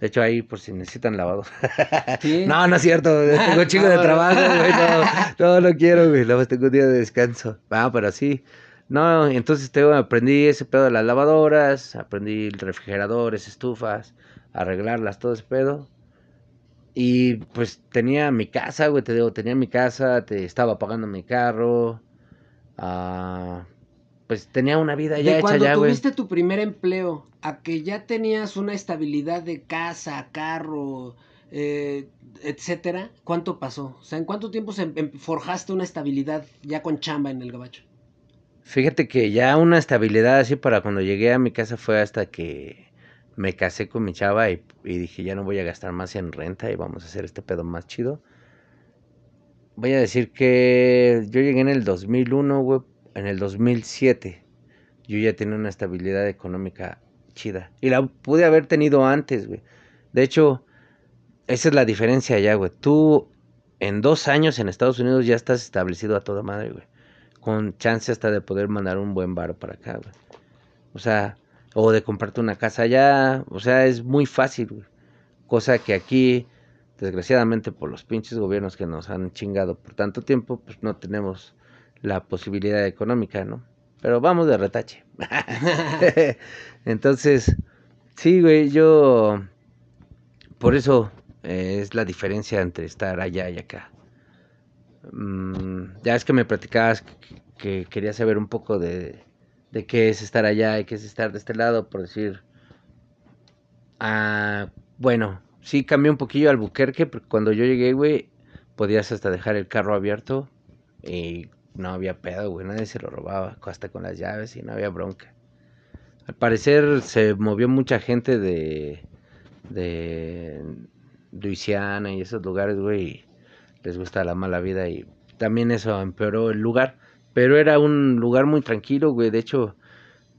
[SPEAKER 1] De hecho, ahí por si necesitan lavadora.
[SPEAKER 2] ¿Sí?
[SPEAKER 1] No, no es cierto. Tengo chingo de trabajo, güey. No, no, no quiero, güey. Más tengo un día de descanso. Ah, pero sí. No, entonces te digo, aprendí ese pedo de las lavadoras, aprendí refrigeradores, estufas, arreglarlas, todo ese pedo. Y pues tenía mi casa, güey, te digo, tenía mi casa, te estaba pagando mi carro. ah, pues tenía una vida ya
[SPEAKER 2] de
[SPEAKER 1] hecha
[SPEAKER 2] cuando
[SPEAKER 1] ya, güey.
[SPEAKER 2] tuviste tu primer empleo a que ya tenías una estabilidad de casa, carro, eh, etcétera, ¿cuánto pasó? O sea, ¿en cuánto tiempo se em- forjaste una estabilidad ya con chamba en el gabacho?
[SPEAKER 1] Fíjate que ya una estabilidad así para cuando llegué a mi casa fue hasta que me casé con mi chava y, y dije ya no voy a gastar más en renta y vamos a hacer este pedo más chido. Voy a decir que yo llegué en el 2001, güey, en el 2007 yo ya tenía una estabilidad económica chida. Y la pude haber tenido antes, güey. De hecho, esa es la diferencia ya, güey. Tú en dos años en Estados Unidos ya estás establecido a toda madre, güey con chance hasta de poder mandar un buen bar para acá, güey. O sea, o de comprarte una casa allá, o sea, es muy fácil, güey. Cosa que aquí, desgraciadamente por los pinches gobiernos que nos han chingado por tanto tiempo, pues no tenemos la posibilidad económica, ¿no? Pero vamos de retache. Entonces, sí, güey, yo... Por eso eh, es la diferencia entre estar allá y acá. Mm, ya es que me platicabas que, quería saber un poco de, de, qué es estar allá y qué es estar de este lado, por decir... Ah, bueno, sí cambió un poquillo al Buquerque, porque cuando yo llegué, güey, podías hasta dejar el carro abierto y no había pedo, güey, nadie se lo robaba, hasta con las llaves y no había bronca. Al parecer se movió mucha gente de, de Luisiana y esos lugares, güey, les gusta la mala vida y también eso empeoró el lugar, pero era un lugar muy tranquilo, güey, de hecho,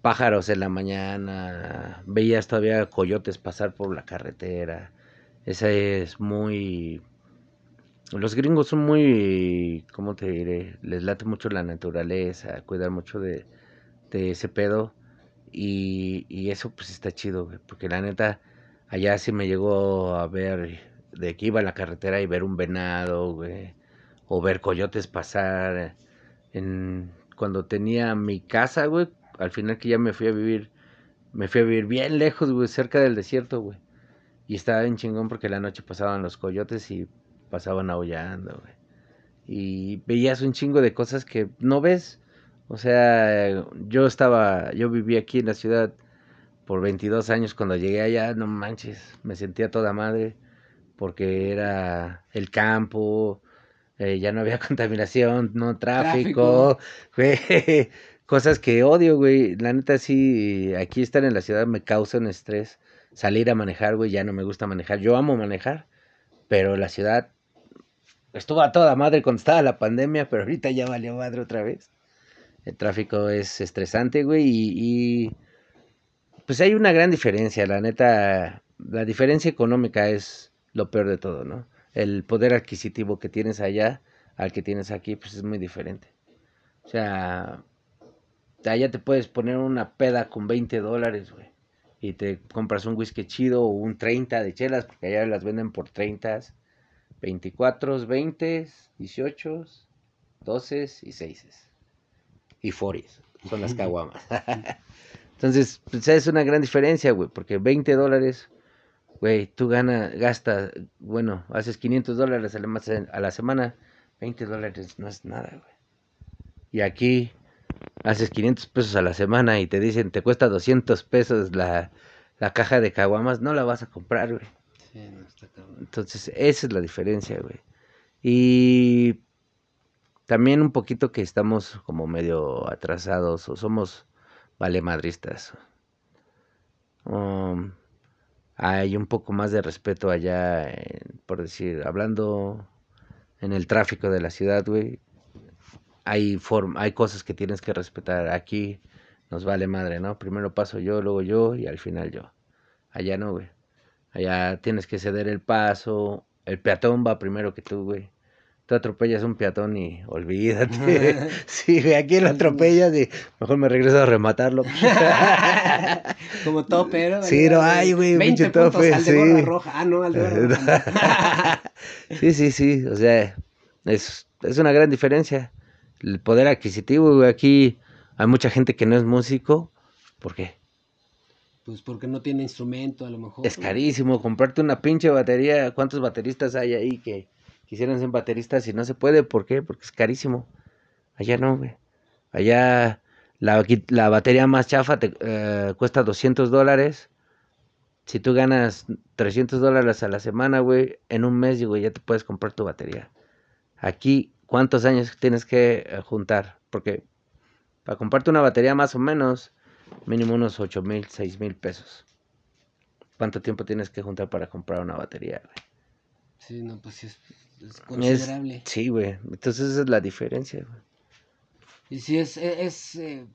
[SPEAKER 1] pájaros en la mañana, veías todavía coyotes pasar por la carretera, esa es muy los gringos son muy, ¿cómo te diré? Les late mucho la naturaleza, cuidar mucho de, ese pedo. Y, y, eso pues está chido, güey, porque la neta, allá sí me llegó a ver de que iba a la carretera y ver un venado, güey, o ver coyotes pasar. En, cuando tenía mi casa, güey, al final que ya me fui a vivir, me fui a vivir bien lejos, güey, cerca del desierto, güey. Y estaba bien chingón porque la noche pasaban los coyotes y pasaban aullando, güey. Y veías un chingo de cosas que no ves. O sea, yo estaba, yo viví aquí en la ciudad por 22 años. Cuando llegué allá, no manches, me sentía toda madre porque era el campo, eh, ya no había contaminación, no tráfico, güey. Cosas que odio, güey. La neta, sí, aquí estar en la ciudad me causa un estrés. Salir a manejar, güey, ya no me gusta manejar. Yo amo manejar, pero la ciudad estuvo a toda madre cuando estaba la pandemia, pero ahorita ya valió madre otra vez. El tráfico es estresante, güey, y, pues hay una gran diferencia, la neta, la diferencia económica es lo peor de todo, ¿no? El poder adquisitivo que tienes allá al que tienes aquí, pues es muy diferente. O sea, allá te puedes poner una peda con 20 dólares, güey. Y te compras un whisky chido o un 30 de chelas, porque allá las venden por 30 24, 20, 18, 12 y 6. Y 40 son las caguamas. Entonces, pues es una gran diferencia, güey, porque 20 dólares, güey, tú ganas, gastas, bueno, haces 500 dólares a la semana, 20 dólares no es nada, güey. Y aquí haces 500 pesos a la semana y te dicen, te cuesta 200 pesos la, la caja de caguamas, no la vas a comprar, güey. Entonces, esa es la diferencia, güey. Y también un poquito que estamos como medio atrasados o somos valemadristas. Um, hay un poco más de respeto allá, por decir, hablando en el tráfico de la ciudad, güey. Hay, hay cosas que tienes que respetar. Aquí nos vale madre, ¿no? Primero paso yo, luego yo y al final yo. Allá no, güey. Allá tienes que ceder el paso. El peatón va primero que tú, güey. Tú atropellas un peatón y olvídate. sí, aquí lo atropellas y mejor me regreso a rematarlo.
[SPEAKER 2] Como tope, ¿no?
[SPEAKER 1] Sí, no hay, güey.
[SPEAKER 2] 20 puntos tope, al de gorra roja. Ah, no, al de gorra roja.
[SPEAKER 1] sí, sí, sí. O sea, es, es una gran diferencia. El poder adquisitivo, güey. Aquí hay mucha gente que no es músico. ¿Por qué?
[SPEAKER 2] Pues porque no tiene instrumento, a lo mejor.
[SPEAKER 1] Es carísimo comprarte una pinche batería. ¿Cuántos bateristas hay ahí que quisieran ser bateristas y no se puede? ¿Por qué? Porque es carísimo. Allá no, güey. Allá la, la batería más chafa te eh, cuesta 200 dólares. Si tú ganas 300 dólares a la semana, güey, en un mes, digo, ya te puedes comprar tu batería. Aquí, ¿cuántos años tienes que eh, juntar? Porque para comprarte una batería más o menos mínimo unos 8 mil, 6 mil pesos. ¿Cuánto tiempo tienes que juntar para comprar una batería, güey?
[SPEAKER 2] Sí, no, pues sí es, considerable.
[SPEAKER 1] sí, güey. Entonces esa es la diferencia, güey.
[SPEAKER 2] Y sí, es... es, eh,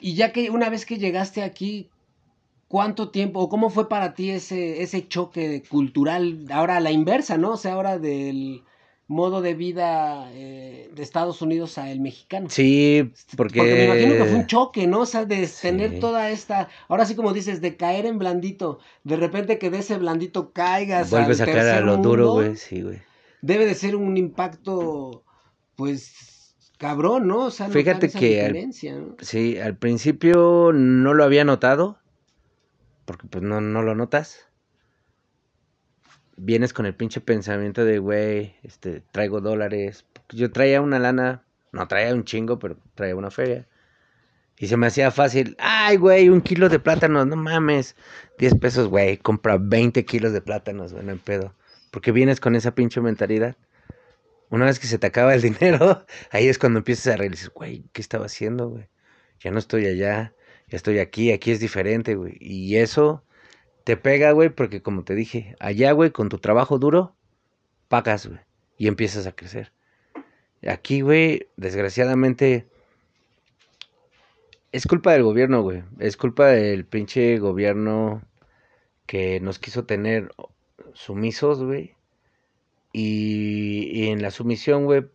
[SPEAKER 2] Y ya que una vez que llegaste aquí, ¿cuánto tiempo o cómo fue para ti ese, ese choque cultural? Ahora a la inversa, ¿no? O sea, ahora del, modo de vida eh, de Estados Unidos a el mexicano.
[SPEAKER 1] Sí, porque...
[SPEAKER 2] Porque me imagino que fue un choque, ¿no? O sea, de tener toda esta, ahora sí como dices, de caer en blandito, de repente que de ese blandito caigas.
[SPEAKER 1] Vuelves a caer a lo duro, güey, sí, güey.
[SPEAKER 2] Debe de ser un impacto, pues, cabrón, ¿no? O sea,
[SPEAKER 1] Fíjate que... Al, Sí, al principio no lo había notado, porque pues no, no lo notas vienes con el pinche pensamiento de, güey, este, traigo dólares. Yo traía una lana, no traía un chingo, pero traía una feria. Y se me hacía fácil, ay, güey, un kilo de plátanos, no mames. 10 pesos, güey, compra 20 kilos de plátanos, bueno, en pedo. Porque vienes con esa pinche mentalidad. Una vez que se te acaba el dinero, ahí es cuando empiezas a realizar, güey, ¿qué estaba haciendo, güey? Ya no estoy allá, ya estoy aquí, aquí es diferente, güey. Y eso te pega, güey, porque como te dije, allá, güey, con tu trabajo duro, pagas, güey, y empiezas a crecer. Aquí, güey, desgraciadamente, es culpa del gobierno, güey. Es culpa del pinche gobierno que nos quiso tener sumisos, güey. Y, en la sumisión, güey,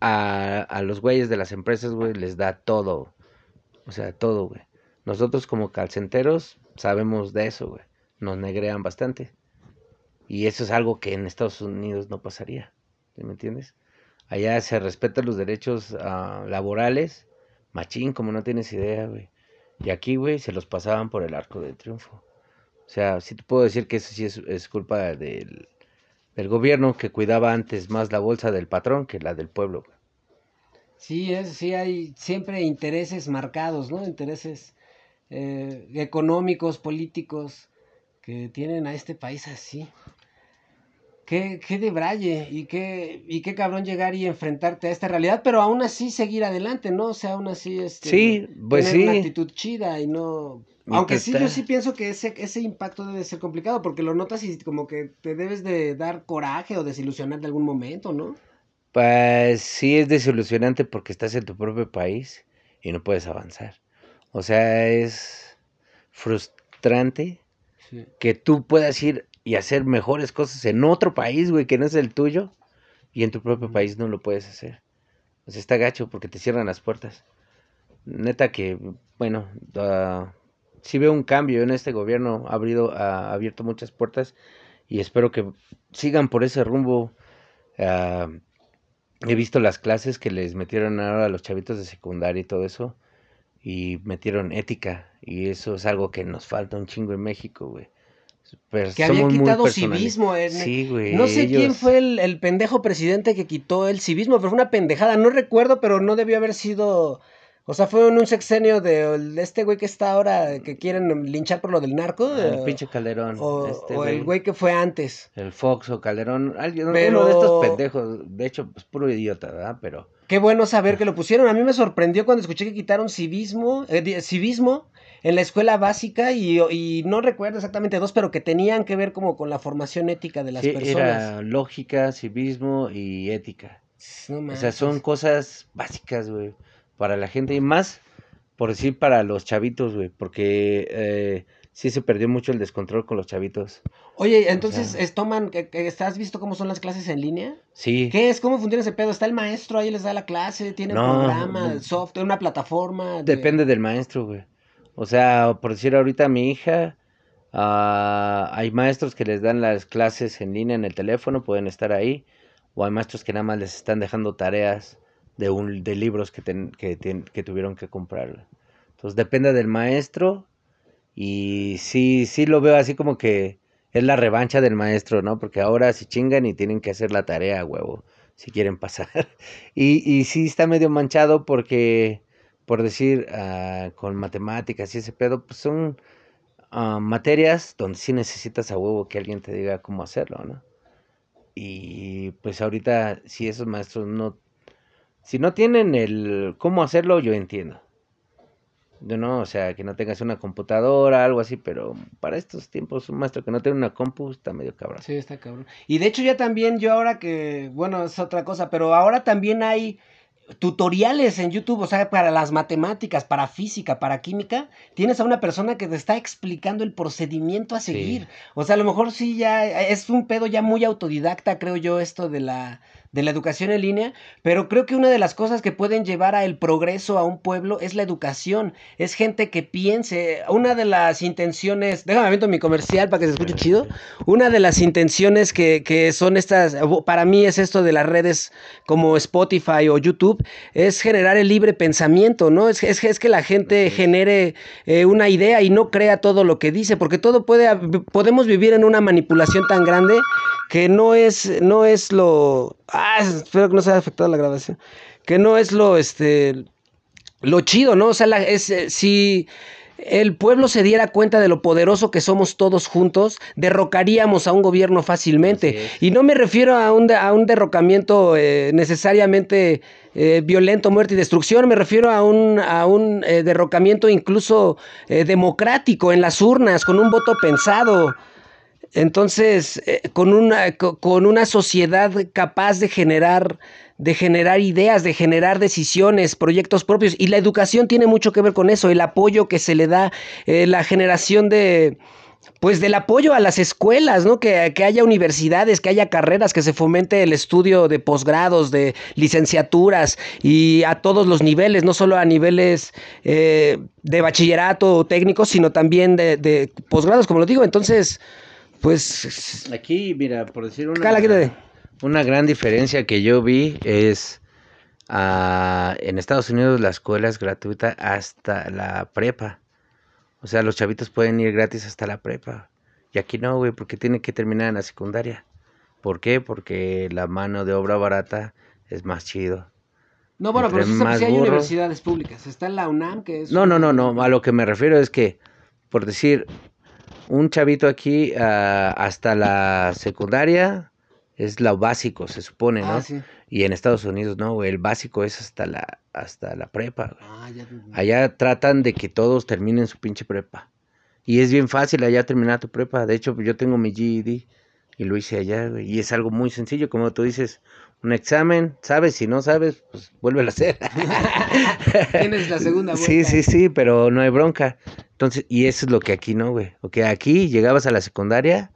[SPEAKER 1] a, a los güeyes de las empresas, güey, les da todo. O sea, todo, güey. Nosotros como calcenteros sabemos de eso, güey. Nos negrean bastante. Y eso es algo que en Estados Unidos no pasaría. ¿Me entiendes? Allá se respetan los derechos ah, laborales, machín, como no tienes idea, güey. Y aquí, güey, se los pasaban por el arco de triunfo. O sea, sí te puedo decir que eso sí es, culpa del, del, gobierno que cuidaba antes más la bolsa del patrón que la del pueblo.
[SPEAKER 2] Sí, es, sí hay siempre intereses marcados, ¿no? Intereses eh, económicos, políticos, que tienen a este país así. Qué, qué de braille y qué, y qué cabrón llegar y enfrentarte a esta realidad, pero aún así seguir adelante, ¿no? O sea, aún así este,
[SPEAKER 1] sí, pues tener
[SPEAKER 2] una actitud chida y no... Aunque sí, yo sí pienso que ese, ese impacto debe ser complicado, porque lo notas y como que te debes de dar coraje o desilusionar de algún momento, ¿no?
[SPEAKER 1] Pues sí es desilusionante porque estás en tu propio país y no puedes avanzar. O sea, es frustrante que tú puedas ir y hacer mejores cosas en otro país, güey, que no es el tuyo, y en tu propio país no lo puedes hacer. O sea, está gacho porque te cierran las puertas. Neta que, bueno, uh, sí veo un cambio en este gobierno, ha, ha abierto muchas puertas y espero que sigan por ese rumbo. Ah, he visto las clases que les metieron ahora a los chavitos de secundaria y todo eso y metieron ética y eso es algo que nos falta un chingo en México, güey.
[SPEAKER 2] que había quitado civismo. En... Sí, güey. No sé quién fue el, el, pendejo presidente que quitó el civismo, pero fue una pendejada. No recuerdo, pero no debió haber sido o sea, fue en un sexenio de, este güey que está ahora, que quieren linchar por lo del narco.
[SPEAKER 1] El pinche Calderón.
[SPEAKER 2] O, este el güey que fue antes.
[SPEAKER 1] El Fox o Calderón. Alguien, uno de estos pendejos. De hecho, pues puro idiota, ¿verdad? Pero.
[SPEAKER 2] Qué bueno saber que lo pusieron. A mí me sorprendió cuando escuché que quitaron civismo, eh, civismo en la escuela básica y, y, no recuerdo exactamente dos, pero que tenían que ver como con la formación ética de las sí, personas.
[SPEAKER 1] Era lógica, civismo y ética. o sea, son cosas básicas, güey para la gente y más, por decir, para los chavitos, güey, porque eh, sí se perdió mucho el descontrol con los chavitos.
[SPEAKER 2] Oye, entonces, toman, ¿has visto cómo son las clases en línea?
[SPEAKER 1] Sí.
[SPEAKER 2] ¿Qué es? ¿Cómo funciona ese pedo? ¿Está el maestro ahí, les da la clase? ¿Tiene un programa, software, una plataforma?
[SPEAKER 1] Depende del maestro, güey. O sea, por decir ahorita mi hija, ah, hay maestros que les dan las clases en línea en el teléfono, pueden estar ahí, o hay maestros que nada más les están dejando tareas de, un, de libros que, que, tuvieron que comprar. Entonces depende del maestro y sí, sí lo veo así como que es la revancha del maestro, ¿no? Porque ahora se chingan y tienen que hacer la tarea, huevo, si quieren pasar. y, y sí está medio manchado porque, por decir, ah, con matemáticas y ese pedo, pues son ah, materias donde sí necesitas a huevo que alguien te diga cómo hacerlo, ¿no? Y pues ahorita, si esos maestros no si no tienen el cómo hacerlo, yo entiendo. Yo no, o sea, que no tengas una computadora, algo así, pero para estos tiempos un maestro que no tiene una compu está medio cabrón.
[SPEAKER 2] Sí, está cabrón. Y de hecho ya también yo ahora que, bueno, es otra cosa, pero ahora también hay tutoriales en YouTube, o sea, para las matemáticas, para física, para química, tienes a una persona que te está explicando el procedimiento a seguir. O sea, a lo mejor sí ya es un pedo ya muy autodidacta, creo yo, esto de la de la educación en línea, pero creo que una de las cosas que pueden llevar al progreso a un pueblo es la educación, es gente que piense, una de las intenciones, déjame ver mi comercial para que se escuche chido, una de las intenciones que, que son estas, para mí es esto de las redes como Spotify o YouTube, es generar el libre pensamiento, ¿no? Es, es, es que la gente genere eh, una idea y no crea todo lo que dice, porque todo puede, podemos vivir en una manipulación tan grande que no es, no es lo. Ah, espero que no se haya afectado la grabación. Que no es lo, este, lo chido, ¿no? O sea, es, eh, si el pueblo se diera cuenta de lo poderoso que somos todos juntos, derrocaríamos a un gobierno fácilmente. Y no me refiero a un, a un derrocamiento eh, necesariamente eh, violento, muerte y destrucción, me refiero a un, a un derrocamiento incluso democrático en las urnas, con un voto pensado. Entonces, eh, con, una, con una sociedad capaz de generar, de generar ideas, de generar decisiones, proyectos propios, y la educación tiene mucho que ver con eso, el apoyo que se le da, eh, la generación de, pues del apoyo a las escuelas, ¿no? Que, que, haya universidades, que haya carreras, que se fomente el estudio de posgrados, de licenciaturas y a todos los niveles, no solo a niveles eh, de bachillerato o técnico, sino también de, de posgrados, como lo digo. Entonces, pues
[SPEAKER 1] aquí, mira, por decir una, una gran diferencia que yo vi es uh, en Estados Unidos la escuela es gratuita hasta la prepa. O sea, los chavitos pueden ir gratis hasta la prepa. Y aquí no, güey, porque tienen que terminar en la secundaria. ¿Por qué? Porque la mano de obra barata es más chido.
[SPEAKER 2] No, bueno, pero sí, hay universidades públicas. Está en la UNAM, que es...
[SPEAKER 1] No, no, no, no. A lo que me refiero es que, por decir, un chavito aquí ah, hasta la secundaria es lo básico, se supone, ¿no? Ah, y en Estados Unidos no, el básico es hasta la hasta la prepa. Ah, allá tratan de que todos terminen su pinche prepa. Y es bien fácil allá terminar tu prepa. De hecho, yo tengo mi GED y lo hice allá, Y es algo muy sencillo, como tú dices, un examen, sabes, si no sabes, pues vuelve a hacer.
[SPEAKER 2] Tienes la segunda vuelta.
[SPEAKER 1] Sí, sí, sí, pero no hay bronca. Entonces, y eso es lo que aquí no, güey. Ok, aquí llegabas a la secundaria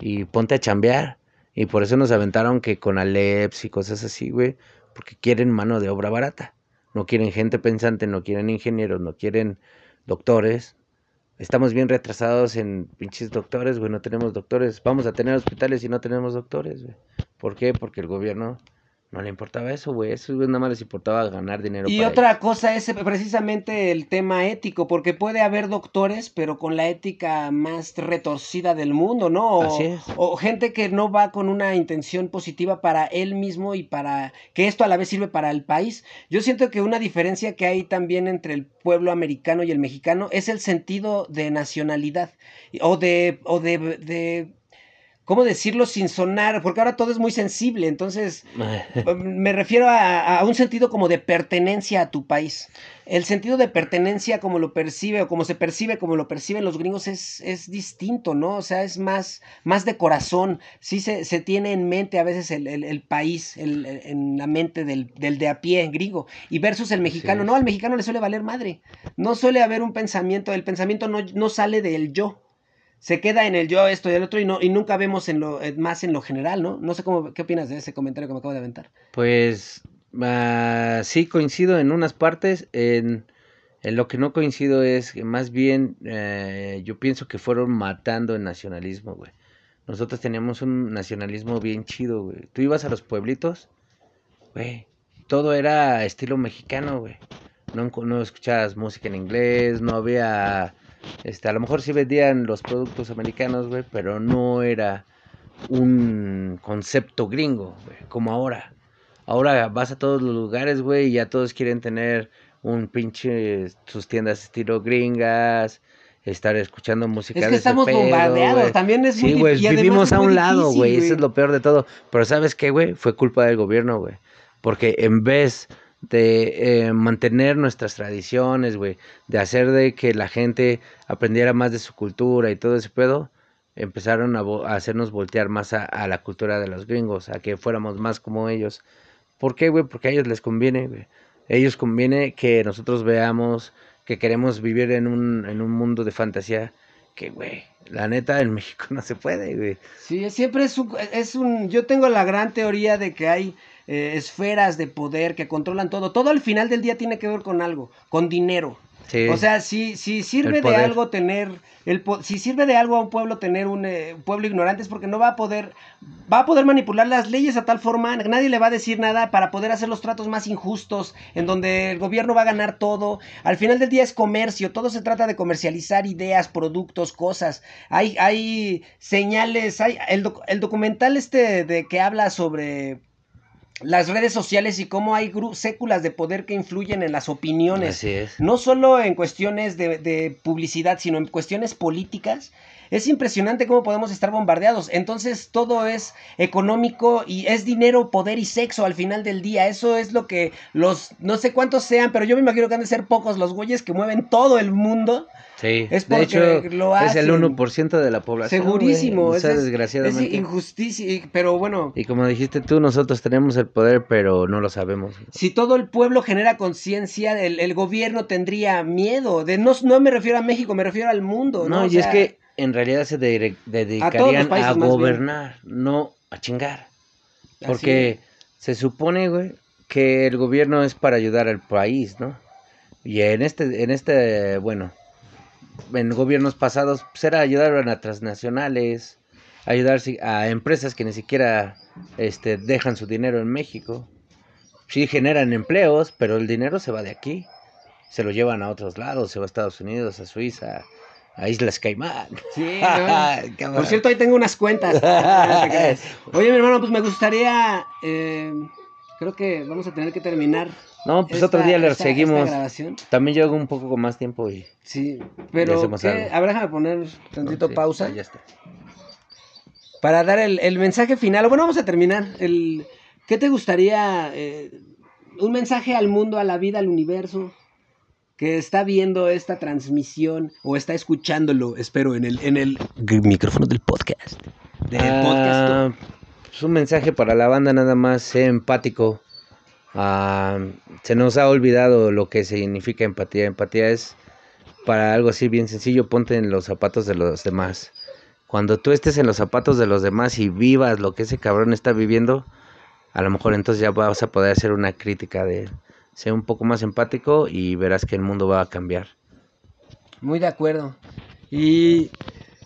[SPEAKER 1] y ponte a chambear. Y por eso nos aventaron que con Aleps y cosas así, güey. Porque quieren mano de obra barata. No quieren gente pensante, no quieren ingenieros, no quieren doctores. Estamos bien retrasados en pinches doctores, güey. No tenemos doctores. Vamos a tener hospitales y no tenemos doctores, güey. ¿Por qué? Porque el gobierno no le importaba eso, güey. Eso nada más les importaba ganar dinero.
[SPEAKER 2] Y otra cosa es precisamente el tema ético, porque puede haber doctores, pero con la ética más retorcida del mundo, ¿no? O,
[SPEAKER 1] Así es.
[SPEAKER 2] o gente que no va con una intención positiva para él mismo y para que esto a la vez sirve para el país. Yo siento que una diferencia que hay también entre el pueblo americano y el mexicano es el sentido de nacionalidad o de, o de, de ¿cómo decirlo sin sonar? Porque ahora todo es muy sensible, entonces me refiero a, un sentido como de pertenencia a tu país. El sentido de pertenencia como lo percibe o como se percibe como lo perciben los gringos es, es distinto, ¿no? O sea, es más, más de corazón. Sí se, se tiene en mente a veces el, el, país, el, en la mente del, del, de a pie gringo. Y versus el mexicano, no, al mexicano le suele valer madre. No suele haber un pensamiento, el pensamiento no, no sale del yo se queda en el yo, esto y el otro, y, no, y nunca vemos en lo, más en lo general, ¿no? No sé cómo, qué opinas de ese comentario que me acabo de aventar.
[SPEAKER 1] Pues uh, sí coincido en unas partes, en, en, lo que no coincido es que más bien eh, yo pienso que fueron matando el nacionalismo, güey. Nosotros teníamos un nacionalismo bien chido, güey. Tú ibas a los pueblitos, güey, todo era estilo mexicano, güey. No, no escuchabas música en inglés, no había este, a lo mejor sí vendían los productos americanos, güey, pero no era un concepto gringo, güey, como ahora. Ahora vas a todos los lugares, güey, y ya todos quieren tener un pinche sus tiendas estilo gringas, estar escuchando música.
[SPEAKER 2] Es que estamos bombardeados, también es
[SPEAKER 1] muy Sí, güey, vivimos a un lado, güey, eso es lo peor de todo. Pero ¿sabes qué, güey? Fue culpa del gobierno, güey. Porque en vez de eh, mantener nuestras tradiciones, güey, de hacer de que la gente aprendiera más de su cultura y todo ese pedo, empezaron a, hacernos voltear más a, la cultura de los gringos, a que fuéramos más como ellos. ¿Por qué, güey? Porque a ellos les conviene, güey. Ellos conviene que nosotros veamos que queremos vivir en un, en un mundo de fantasía que, güey, la neta en México no se puede, güey.
[SPEAKER 2] Sí, siempre es un, es un... Yo tengo la gran teoría de que hay eh, esferas de poder que controlan todo. Todo al final del día tiene que ver con algo, con dinero. O sea, si, si sirve de algo tener, el, si sirve de algo a un pueblo tener un eh, pueblo ignorante es porque no va a poder, va a poder manipular las leyes a tal forma, nadie le va a decir nada para poder hacer los tratos más injustos, en donde el gobierno va a ganar todo. Al final del día es comercio, todo se trata de comercializar ideas, productos, cosas. Hay, hay señales, hay el, el documental este de que habla sobre las redes sociales y cómo hay séculas de poder que influyen en las opiniones.
[SPEAKER 1] Así es.
[SPEAKER 2] No solo en cuestiones de, de, publicidad, sino en cuestiones políticas. Es impresionante cómo podemos estar bombardeados. Entonces todo es económico y es dinero, poder y sexo al final del día. Eso es lo que los, no sé cuántos sean, pero yo me imagino que han de ser pocos los güeyes que mueven todo el mundo
[SPEAKER 1] Sí, es de hecho, es el 1% de la población.
[SPEAKER 2] Segurísimo.
[SPEAKER 1] es, desgraciadamente.
[SPEAKER 2] Es injusticia, pero bueno.
[SPEAKER 1] Y como dijiste tú, nosotros tenemos el poder, pero no lo sabemos.
[SPEAKER 2] Si todo el pueblo genera conciencia, el, gobierno tendría miedo. De, no, no me refiero a México, me refiero al mundo. No,
[SPEAKER 1] y es que en realidad se dedicarían a, gobernar, no a chingar. Porque se supone, güey, que el gobierno es para ayudar al país, ¿no? Y en este, en este, bueno, en gobiernos pasados pues era ayudar a transnacionales, ayudar a empresas que ni siquiera este, dejan su dinero en México. Sí generan empleos, pero el dinero se va de aquí. Se lo llevan a otros lados, se va a Estados Unidos, a Suiza, a Islas Caimán.
[SPEAKER 2] Sí, por cierto, ahí tengo unas cuentas. Oye, mi hermano, pues me gustaría, eh, creo que vamos a tener que terminar
[SPEAKER 1] no, pues otro día le seguimos. También yo hago un poco con más tiempo y.
[SPEAKER 2] Sí, pero. A ver, déjame poner tantito pausa.
[SPEAKER 1] Ya está.
[SPEAKER 2] Para dar el, mensaje final. Bueno, vamos a terminar. El, ¿Qué te gustaría? Eh, un mensaje al mundo, a la vida, al universo. Que está viendo esta transmisión o está escuchándolo, espero, en el, en el micrófono del podcast.
[SPEAKER 1] Del podcast. Ah, pues un mensaje para la banda, nada más, sé empático Ah, se nos ha olvidado lo que significa empatía. Empatía es para algo así bien sencillo, ponte en los zapatos de los demás. Cuando tú estés en los zapatos de los demás y vivas lo que ese cabrón está viviendo, a lo mejor entonces ya vas a poder hacer una crítica de ser un poco más empático y verás que el mundo va a cambiar.
[SPEAKER 2] Muy de acuerdo. Y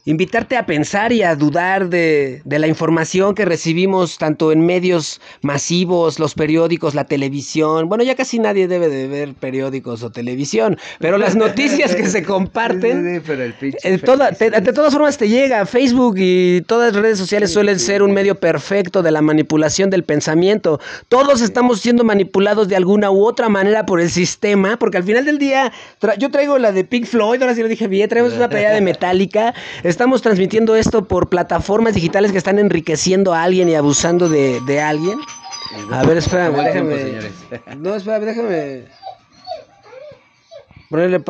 [SPEAKER 2] invitarte a pensar y a dudar de, la información que recibimos tanto en medios masivos, los periódicos, la televisión. Bueno, ya casi nadie debe de ver periódicos o televisión, pero las noticias que se comparten, de todas formas te llega. Facebook y todas las redes sociales suelen ser un medio perfecto de la manipulación del pensamiento. Todos estamos siendo manipulados de alguna u otra manera por el sistema, porque al final del día, yo traigo la de Pink Floyd, ahora sí lo dije bien, traemos una pelea de Metallica. Estamos transmitiendo esto por plataformas digitales que están enriqueciendo a alguien y abusando de, de alguien. A ver, espérame, déjame. No, espérame, déjame. Ponerle